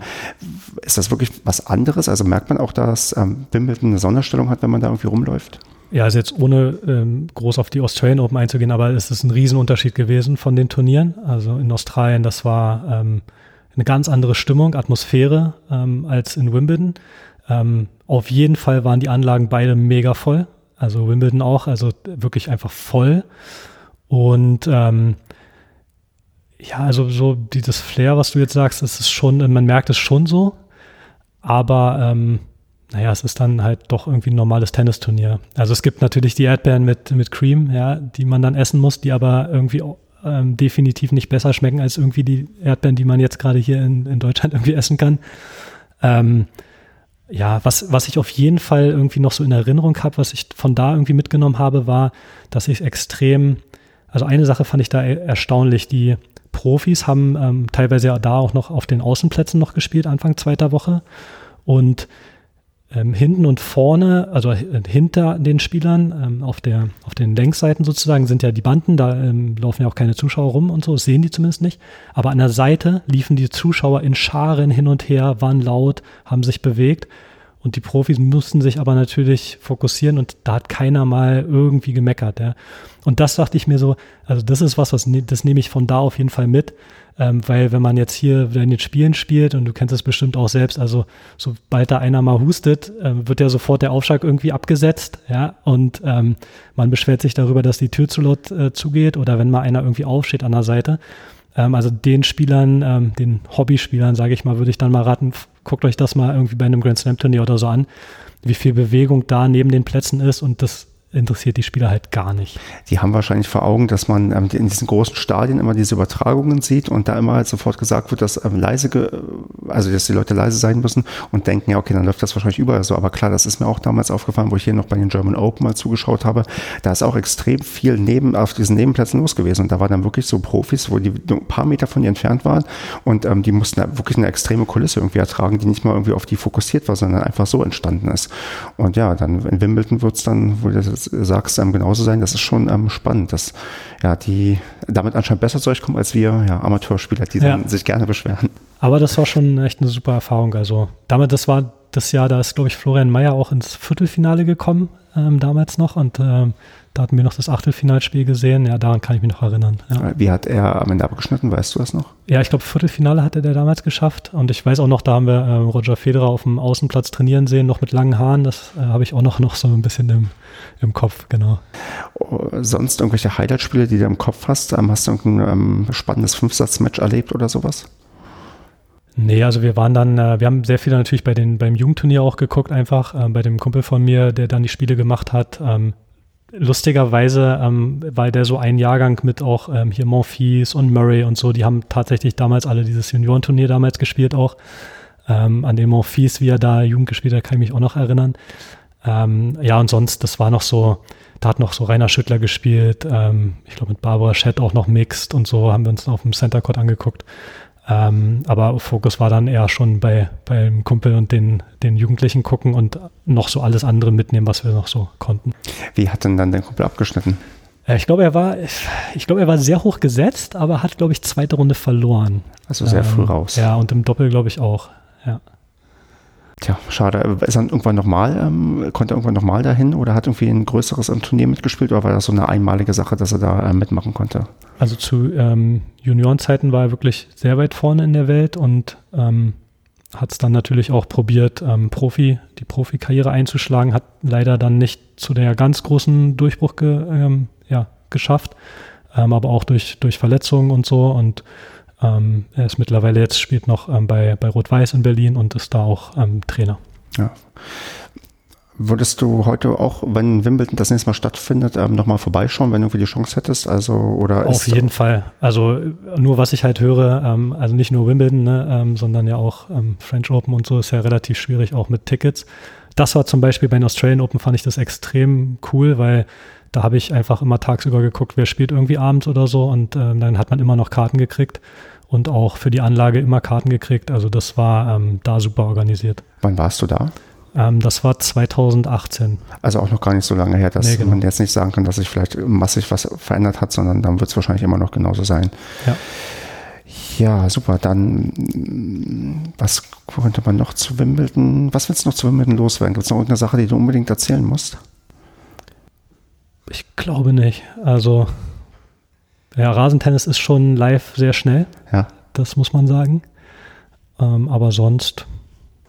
ist das wirklich was anderes? Also merkt man auch, dass ähm, Wimbledon eine Sonderstellung hat, wenn man da irgendwie rumläuft? Ja, also jetzt ohne ähm, groß auf die Australian Open einzugehen, aber es ist ein Riesenunterschied gewesen von den Turnieren. Also in Australien, das war ähm, eine ganz andere Stimmung, Atmosphäre ähm, als in Wimbledon. Ähm, auf jeden Fall waren die Anlagen beide mega voll. Also Wimbledon auch, also wirklich einfach voll. Und ähm, ja, also so dieses Flair, was du jetzt sagst, ist schon, man merkt es schon so. Aber ähm, naja, es ist dann halt doch irgendwie ein normales Tennisturnier. Also es gibt natürlich die Erdbeeren mit, mit Cream, ja, die man dann essen muss, die aber irgendwie ähm, definitiv nicht besser schmecken als irgendwie die Erdbeeren, die man jetzt gerade hier in, in Deutschland <laughs> irgendwie essen kann. Ähm, ja, was, was ich auf jeden Fall irgendwie noch so in Erinnerung habe, was ich von da irgendwie mitgenommen habe, war, dass ich extrem, also eine Sache fand ich da erstaunlich, die Profis haben ähm, teilweise ja da auch noch auf den Außenplätzen noch gespielt, Anfang zweiter Woche. Und ähm, hinten und vorne, also hinter den Spielern, ähm, auf, der, auf den Längsseiten sozusagen, sind ja die Banden, da ähm, laufen ja auch keine Zuschauer rum und so, das sehen die zumindest nicht. Aber an der Seite liefen die Zuschauer in Scharen hin und her, waren laut, haben sich bewegt. Und die Profis mussten sich aber natürlich fokussieren und da hat keiner mal irgendwie gemeckert. Ja. Und das dachte ich mir so, also das ist was, was ne, das nehme ich von da auf jeden Fall mit. Ähm, weil wenn man jetzt hier in den Spielen spielt und du kennst es bestimmt auch selbst, also sobald da einer mal hustet, äh, wird ja sofort der Aufschlag irgendwie abgesetzt, ja, und ähm, man beschwert sich darüber, dass die Tür zu laut äh, zugeht oder wenn mal einer irgendwie aufsteht an der Seite. Ähm, also den Spielern, ähm, den Hobbyspielern, sage ich mal, würde ich dann mal raten, guckt euch das mal irgendwie bei einem Grand Slam Turnier oder so an, wie viel Bewegung da neben den Plätzen ist und das interessiert die Spieler halt gar nicht. Die haben wahrscheinlich vor Augen, dass man ähm, in diesen großen Stadien immer diese Übertragungen sieht und da immer halt sofort gesagt wird, dass ähm, leise, also dass die Leute leise sein müssen und denken, ja, okay, dann läuft das wahrscheinlich überall so. Aber klar, das ist mir auch damals aufgefallen, wo ich hier noch bei den German Open mal zugeschaut habe. Da ist auch extrem viel neben, auf diesen Nebenplätzen los gewesen. Und da waren dann wirklich so Profis, wo die ein paar Meter von dir entfernt waren und ähm, die mussten da wirklich eine extreme Kulisse irgendwie ertragen, die nicht mal irgendwie auf die fokussiert war, sondern einfach so entstanden ist. Und ja, dann in Wimbledon wird es dann, wo das sagst, ähm, genauso sein. Das ist schon ähm, spannend, dass ja, die damit anscheinend besser zurechtkommen als wir ja, Amateurspieler, die ja. sich gerne beschweren. Aber das war schon echt eine super Erfahrung. Also damit, das war das Jahr, da ist, glaube ich, Florian Mayer auch ins Viertelfinale gekommen, ähm, damals noch. Und ähm, da hatten wir noch das Achtelfinalspiel gesehen. Ja, daran kann ich mich noch erinnern. Ja. Wie hat er am Ende abgeschnitten? Weißt du das noch? Ja, ich glaube, Viertelfinale hatte der damals geschafft. Und ich weiß auch noch, da haben wir ähm, Roger Federer auf dem Außenplatz trainieren sehen, noch mit langen Haaren. Das äh, habe ich auch noch, noch so ein bisschen im, im Kopf, genau. Oh, sonst irgendwelche Highlight-Spiele, die du im Kopf hast? Ähm, hast du irgendein ähm, spannendes Fünfsatz-Match erlebt oder sowas? Nee, also wir waren dann, äh, wir haben sehr viele natürlich bei den, beim Jugendturnier auch geguckt, einfach äh, bei dem Kumpel von mir, der dann die Spiele gemacht hat. Ähm, lustigerweise ähm, war der so ein Jahrgang mit auch ähm, hier Monfils und Murray und so, die haben tatsächlich damals alle dieses Juniorenturnier damals gespielt auch. Ähm, an den Monfils, wie er da Jugend gespielt hat, kann ich mich auch noch erinnern. Ähm, ja, und sonst, das war noch so, da hat noch so Rainer Schüttler gespielt, ähm, ich glaube mit Barbara Schett auch noch mixed und so, haben wir uns auf dem Center Court angeguckt. Ähm, aber Fokus war dann eher schon bei beim Kumpel und den, den Jugendlichen gucken und noch so alles andere mitnehmen, was wir noch so konnten. Wie hat denn dann der Kumpel abgeschnitten? Äh, ich glaube, er war, ich glaube, er war sehr hoch gesetzt, aber hat, glaube ich, zweite Runde verloren. Also sehr ähm, früh raus. Ja, und im Doppel, glaube ich, auch. Ja. Tja, schade. Ist er irgendwann nochmal, ähm, konnte er irgendwann nochmal dahin oder hat irgendwie ein größeres Turnier mitgespielt oder war das so eine einmalige Sache, dass er da äh, mitmachen konnte? Also zu ähm, Juniorenzeiten war er wirklich sehr weit vorne in der Welt und ähm, hat es dann natürlich auch probiert, ähm, Profi, die Profikarriere einzuschlagen, hat leider dann nicht zu der ganz großen Durchbruch ge, ähm, ja, geschafft, ähm, aber auch durch, durch Verletzungen und so und ähm, er ist mittlerweile jetzt, spielt noch ähm, bei, bei Rot-Weiß in Berlin und ist da auch ähm, Trainer. Ja. Würdest du heute auch, wenn Wimbledon das nächste Mal stattfindet, ähm, nochmal vorbeischauen, wenn du irgendwie die Chance hättest? Also, oder Auf jeden Fall. Also nur was ich halt höre, ähm, also nicht nur Wimbledon, ne, ähm, sondern ja auch ähm, French Open und so ist ja relativ schwierig, auch mit Tickets. Das war zum Beispiel bei den Australian Open, fand ich das extrem cool, weil da habe ich einfach immer tagsüber geguckt, wer spielt irgendwie abends oder so und ähm, dann hat man immer noch Karten gekriegt und auch für die Anlage immer Karten gekriegt. Also das war ähm, da super organisiert. Wann warst du da? Ähm, das war 2018. Also auch noch gar nicht so lange her, dass nee, genau. man jetzt nicht sagen kann, dass sich vielleicht massiv was verändert hat, sondern dann wird es wahrscheinlich immer noch genauso sein. Ja. Ja, super. Dann, was könnte man noch zu Wimbledon? Was willst du noch zu Wimbledon loswerden? Gibt es noch irgendeine Sache, die du unbedingt erzählen musst? Ich glaube nicht. Also, ja, Rasentennis ist schon live sehr schnell. Ja. Das muss man sagen. Ähm, aber sonst,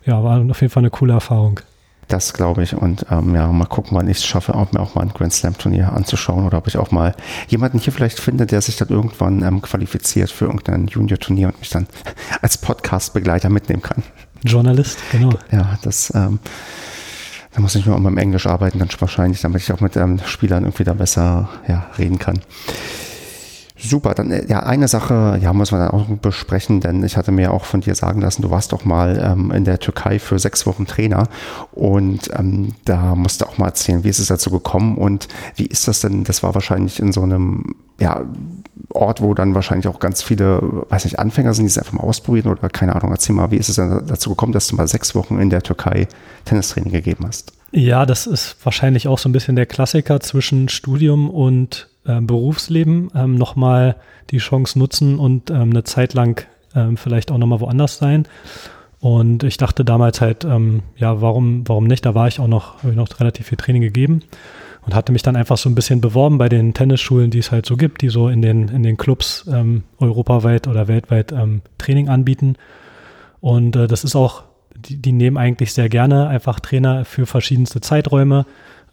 ja, war auf jeden Fall eine coole Erfahrung. Das glaube ich. Und ähm, ja, mal gucken, wann ich es schaffe, auch mir auch mal ein Grand Slam Turnier anzuschauen oder ob ich auch mal jemanden hier vielleicht finde, der sich dann irgendwann ähm, qualifiziert für irgendein Junior Turnier und mich dann <laughs> als Podcast-Begleiter mitnehmen kann. Journalist, genau. Ja, das ähm, da muss ich nur mal im Englisch arbeiten, dann wahrscheinlich, damit ich auch mit ähm, Spielern irgendwie da besser ja, reden kann. Super, dann äh, ja, eine Sache, ja, muss man dann auch besprechen, denn ich hatte mir auch von dir sagen lassen, du warst doch mal ähm, in der Türkei für sechs Wochen Trainer und ähm, da musst du auch mal erzählen, wie ist es dazu gekommen und wie ist das denn, das war wahrscheinlich in so einem, ja, Ort, wo dann wahrscheinlich auch ganz viele, weiß nicht, Anfänger sind, die es einfach mal ausprobieren oder keine Ahnung, erzähl mal, wie ist es denn dazu gekommen, dass du mal sechs Wochen in der Türkei Tennistraining gegeben hast? Ja, das ist wahrscheinlich auch so ein bisschen der Klassiker zwischen Studium und äh, Berufsleben ähm, nochmal die Chance nutzen und ähm, eine Zeit lang ähm, vielleicht auch nochmal woanders sein. Und ich dachte damals halt, ähm, ja, warum, warum nicht? Da war ich auch noch, habe ich noch relativ viel Training gegeben und hatte mich dann einfach so ein bisschen beworben bei den Tennisschulen, die es halt so gibt, die so in den, in den Clubs ähm, europaweit oder weltweit ähm, Training anbieten. Und äh, das ist auch, die, die nehmen eigentlich sehr gerne einfach Trainer für verschiedenste Zeiträume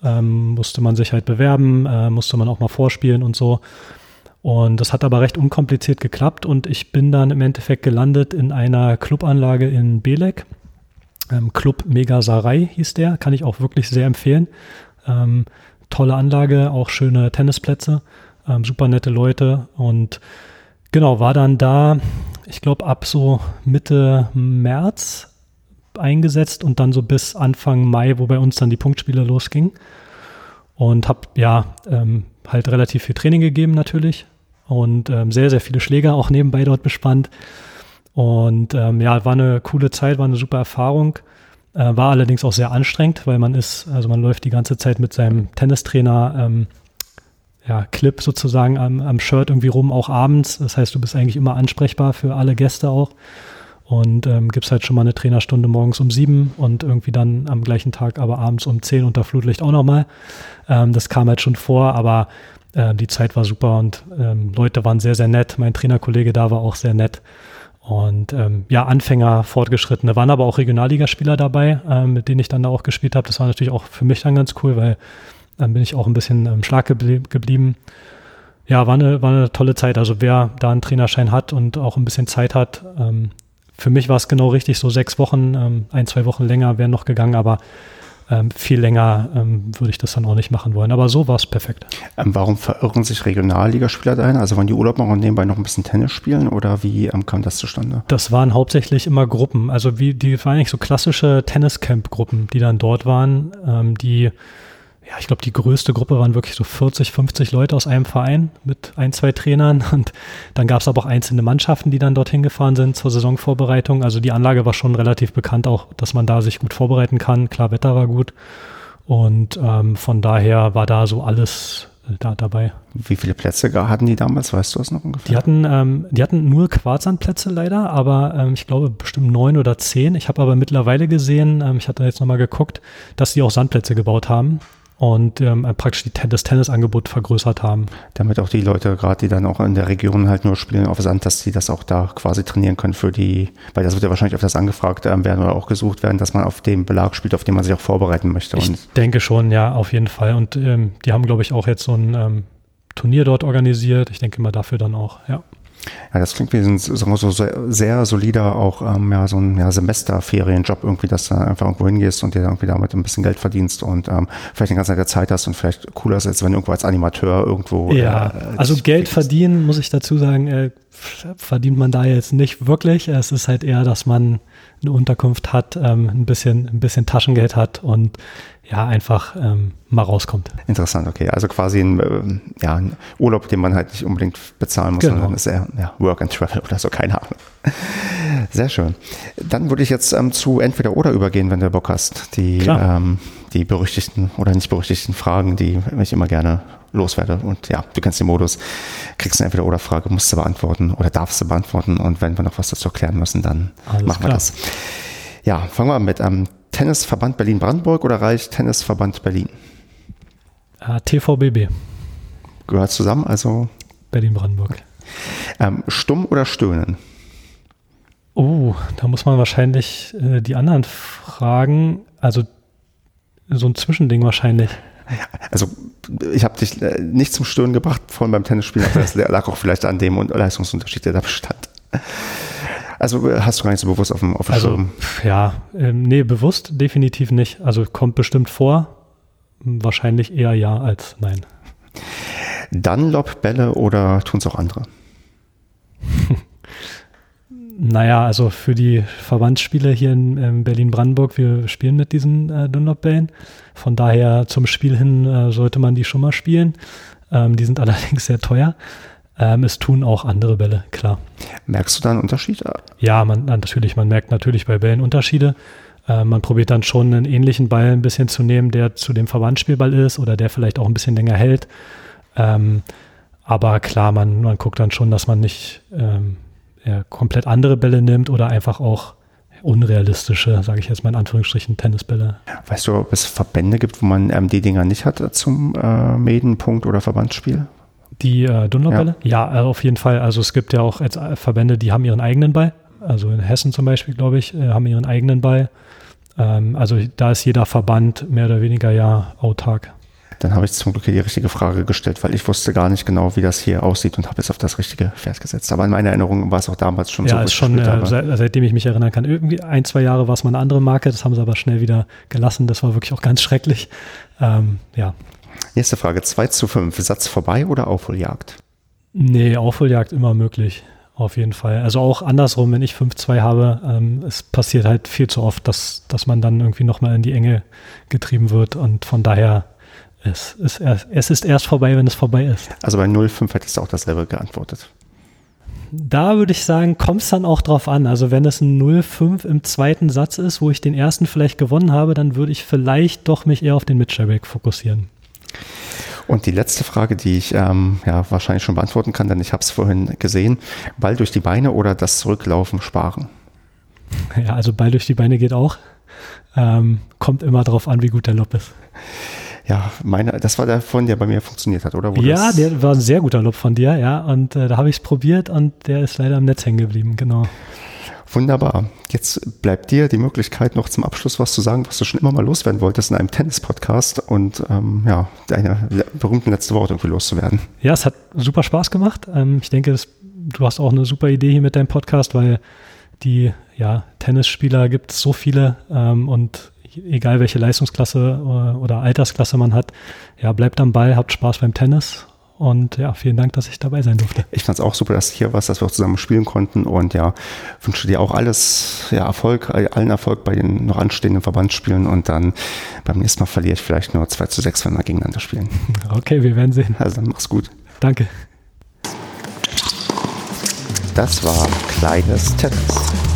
ähm, musste man sich halt bewerben, äh, musste man auch mal vorspielen und so. Und das hat aber recht unkompliziert geklappt und ich bin dann im Endeffekt gelandet in einer Clubanlage in Belek. Ähm, Club Megasarai hieß der, kann ich auch wirklich sehr empfehlen. Ähm, tolle Anlage, auch schöne Tennisplätze, ähm, super nette Leute und genau, war dann da, ich glaube, ab so Mitte März eingesetzt und dann so bis Anfang Mai, wo bei uns dann die Punktspiele losging. Und habe ja ähm, halt relativ viel Training gegeben natürlich und ähm, sehr, sehr viele Schläger auch nebenbei dort bespannt. Und ähm, ja, war eine coole Zeit, war eine super Erfahrung. Äh, war allerdings auch sehr anstrengend, weil man ist, also man läuft die ganze Zeit mit seinem Tennistrainer ähm, ja, Clip sozusagen am, am Shirt irgendwie rum, auch abends. Das heißt, du bist eigentlich immer ansprechbar für alle Gäste auch. Und ähm, gibt halt schon mal eine Trainerstunde morgens um sieben und irgendwie dann am gleichen Tag aber abends um zehn unter Flutlicht auch nochmal. Ähm, das kam halt schon vor, aber äh, die Zeit war super und ähm, Leute waren sehr, sehr nett. Mein Trainerkollege da war auch sehr nett. Und ähm, ja, Anfänger, Fortgeschrittene, waren aber auch Regionalligaspieler dabei, ähm, mit denen ich dann da auch gespielt habe. Das war natürlich auch für mich dann ganz cool, weil dann bin ich auch ein bisschen ähm, stark geblie geblieben. Ja, war eine, war eine tolle Zeit. Also wer da einen Trainerschein hat und auch ein bisschen Zeit hat, ähm, für mich war es genau richtig, so sechs Wochen, ähm, ein, zwei Wochen länger wären noch gegangen, aber ähm, viel länger ähm, würde ich das dann auch nicht machen wollen. Aber so war es perfekt. Ähm, warum verirren sich Regionalligaspieler dahin? Also waren die Urlaub machen und nebenbei noch ein bisschen Tennis spielen oder wie ähm, kam das zustande? Das waren hauptsächlich immer Gruppen. Also wie die waren eigentlich so klassische Tenniscamp-Gruppen, die dann dort waren, ähm, die ja, ich glaube, die größte Gruppe waren wirklich so 40, 50 Leute aus einem Verein mit ein, zwei Trainern. <laughs> Und dann gab es aber auch einzelne Mannschaften, die dann dorthin gefahren sind zur Saisonvorbereitung. Also die Anlage war schon relativ bekannt, auch dass man da sich gut vorbereiten kann. Klar, Wetter war gut. Und ähm, von daher war da so alles äh, da dabei. Wie viele Plätze hatten die damals? Weißt du das noch ungefähr? Die hatten, ähm, die hatten nur Quarzsandplätze leider, aber ähm, ich glaube bestimmt neun oder zehn. Ich habe aber mittlerweile gesehen, ähm, ich hatte jetzt nochmal geguckt, dass sie auch Sandplätze gebaut haben und ähm, praktisch die, das Tennisangebot vergrößert haben. Damit auch die Leute, gerade die dann auch in der Region halt nur spielen auf Sand, dass sie das auch da quasi trainieren können für die, weil das wird ja wahrscheinlich öfters angefragt ähm, werden oder auch gesucht werden, dass man auf dem Belag spielt, auf dem man sich auch vorbereiten möchte. Ich denke schon, ja, auf jeden Fall. Und ähm, die haben, glaube ich, auch jetzt so ein ähm, Turnier dort organisiert. Ich denke mal dafür dann auch, ja. Ja, das klingt wie ein so, so sehr, sehr solider auch ähm, ja, so ein ja, Semesterferienjob irgendwie, dass du einfach irgendwo hingehst und dir irgendwie damit ein bisschen Geld verdienst und ähm, vielleicht eine ganze Zeit Zeit hast und vielleicht cooler ist, als wenn du irgendwo als Animateur irgendwo. Ja, äh, also Geld verdienen, muss ich dazu sagen, äh, verdient man da jetzt nicht wirklich. Es ist halt eher, dass man eine Unterkunft hat, ähm, ein bisschen, ein bisschen Taschengeld hat und ja, einfach ähm, mal rauskommt. Interessant, okay. Also quasi ein, äh, ja, ein Urlaub, den man halt nicht unbedingt bezahlen muss, genau. sondern ist eher ja, Work and Travel oder so, keine Ahnung. Sehr schön. Dann würde ich jetzt ähm, zu entweder oder übergehen, wenn du Bock hast. Die, ähm, die berüchtigten oder nicht berüchtigten Fragen, die ich immer gerne loswerde. Und ja, du kennst den Modus, kriegst eine entweder oder Frage, musst du beantworten oder darfst du beantworten. Und wenn wir noch was dazu erklären müssen, dann Alles machen wir das. Ja, fangen wir an mit ähm, Tennisverband Berlin-Brandenburg oder reicht Tennisverband Berlin? Äh, TVBB. Gehört zusammen, also Berlin-Brandenburg. Okay. Ähm, stumm oder stöhnen? Oh, da muss man wahrscheinlich äh, die anderen fragen. Also so ein Zwischending wahrscheinlich. Also ich habe dich äh, nicht zum Stöhnen gebracht, vorhin beim Tennisspielen, aber das lag auch vielleicht an dem Leistungsunterschied, der da bestand. Also äh, hast du gar nicht so bewusst auf dem, auf dem also, Schirm? Ja, ähm, nee, bewusst definitiv nicht. Also kommt bestimmt vor. Wahrscheinlich eher ja als nein. Dunlop, Bälle oder tun es auch andere? <laughs> naja, also für die Verbandsspiele hier in ähm, Berlin-Brandenburg, wir spielen mit diesen äh, Dunlop-Bällen. Von daher zum Spiel hin äh, sollte man die schon mal spielen. Ähm, die sind <laughs> allerdings sehr teuer. Ähm, es tun auch andere Bälle, klar. Merkst du da einen Unterschied? Ja, man, natürlich, man merkt natürlich bei Bällen Unterschiede. Äh, man probiert dann schon einen ähnlichen Ball ein bisschen zu nehmen, der zu dem Verbandsspielball ist oder der vielleicht auch ein bisschen länger hält. Ähm, aber klar, man, man guckt dann schon, dass man nicht ähm, ja, komplett andere Bälle nimmt oder einfach auch unrealistische, sage ich jetzt mal in Anführungsstrichen, Tennisbälle. Weißt du, ob es Verbände gibt, wo man ähm, die Dinger nicht hat zum äh, Medenpunkt oder Verbandsspiel? Die äh, Dunlop-Bälle? Ja. ja, äh, auf jeden Fall. Also es gibt ja auch äh, Verbände, die haben ihren eigenen Ball. Also in Hessen zum Beispiel, glaube ich, äh, haben ihren eigenen Ball. Ähm, also da ist jeder Verband mehr oder weniger ja autark. Dann habe ich zum Glück die richtige Frage gestellt, weil ich wusste gar nicht genau, wie das hier aussieht und habe es auf das richtige Pferd gesetzt. Aber in meiner Erinnerung war es auch damals schon ja, so. Ja, ist schon, äh, seit, seitdem ich mich erinnern kann. Irgendwie ein, zwei Jahre war es mal eine andere Marke, das haben sie aber schnell wieder gelassen. Das war wirklich auch ganz schrecklich. Ähm, ja. Nächste Frage, 2 zu 5. Satz vorbei oder Aufholjagd? Nee, Aufholjagd immer möglich. Auf jeden Fall. Also auch andersrum, wenn ich 5-2 habe, ähm, es passiert halt viel zu oft, dass, dass man dann irgendwie nochmal in die Enge getrieben wird. Und von daher, es ist, erst, es ist erst vorbei, wenn es vorbei ist. Also bei 0-5 hättest du auch dasselbe geantwortet. Da würde ich sagen, kommt es dann auch drauf an. Also wenn es ein 0-5 im zweiten Satz ist, wo ich den ersten vielleicht gewonnen habe, dann würde ich vielleicht doch mich eher auf den Mitschallback fokussieren. Und die letzte Frage, die ich ähm, ja wahrscheinlich schon beantworten kann, denn ich habe es vorhin gesehen, Ball durch die Beine oder das Zurücklaufen sparen? Ja, also Ball durch die Beine geht auch. Ähm, kommt immer darauf an, wie gut der Lob ist. Ja, meine, das war der von der bei mir funktioniert hat, oder? Wo ja, der war ein sehr guter Lob von dir, ja. Und äh, da habe ich es probiert und der ist leider im Netz hängen geblieben, genau. Wunderbar. Jetzt bleibt dir die Möglichkeit, noch zum Abschluss was zu sagen, was du schon immer mal loswerden wolltest in einem Tennis-Podcast und ähm, ja, deine berühmten letzte Worte irgendwie loszuwerden. Ja, es hat super Spaß gemacht. Ähm, ich denke, das, du hast auch eine super Idee hier mit deinem Podcast, weil die ja, Tennisspieler gibt es so viele ähm, und egal welche Leistungsklasse oder, oder Altersklasse man hat, ja, bleibt am Ball, habt Spaß beim Tennis und ja, vielen Dank, dass ich dabei sein durfte. Ich fand es auch super, dass du hier warst, dass wir auch zusammen spielen konnten. Und ja, wünsche dir auch alles, ja, Erfolg, allen Erfolg bei den noch anstehenden Verbandsspielen. Und dann beim nächsten Mal verliere ich vielleicht nur 2 zu 6, wenn wir gegeneinander spielen. <laughs> Okay, wir werden sehen. Also dann mach's gut. Danke. Das war Kleines Tennis.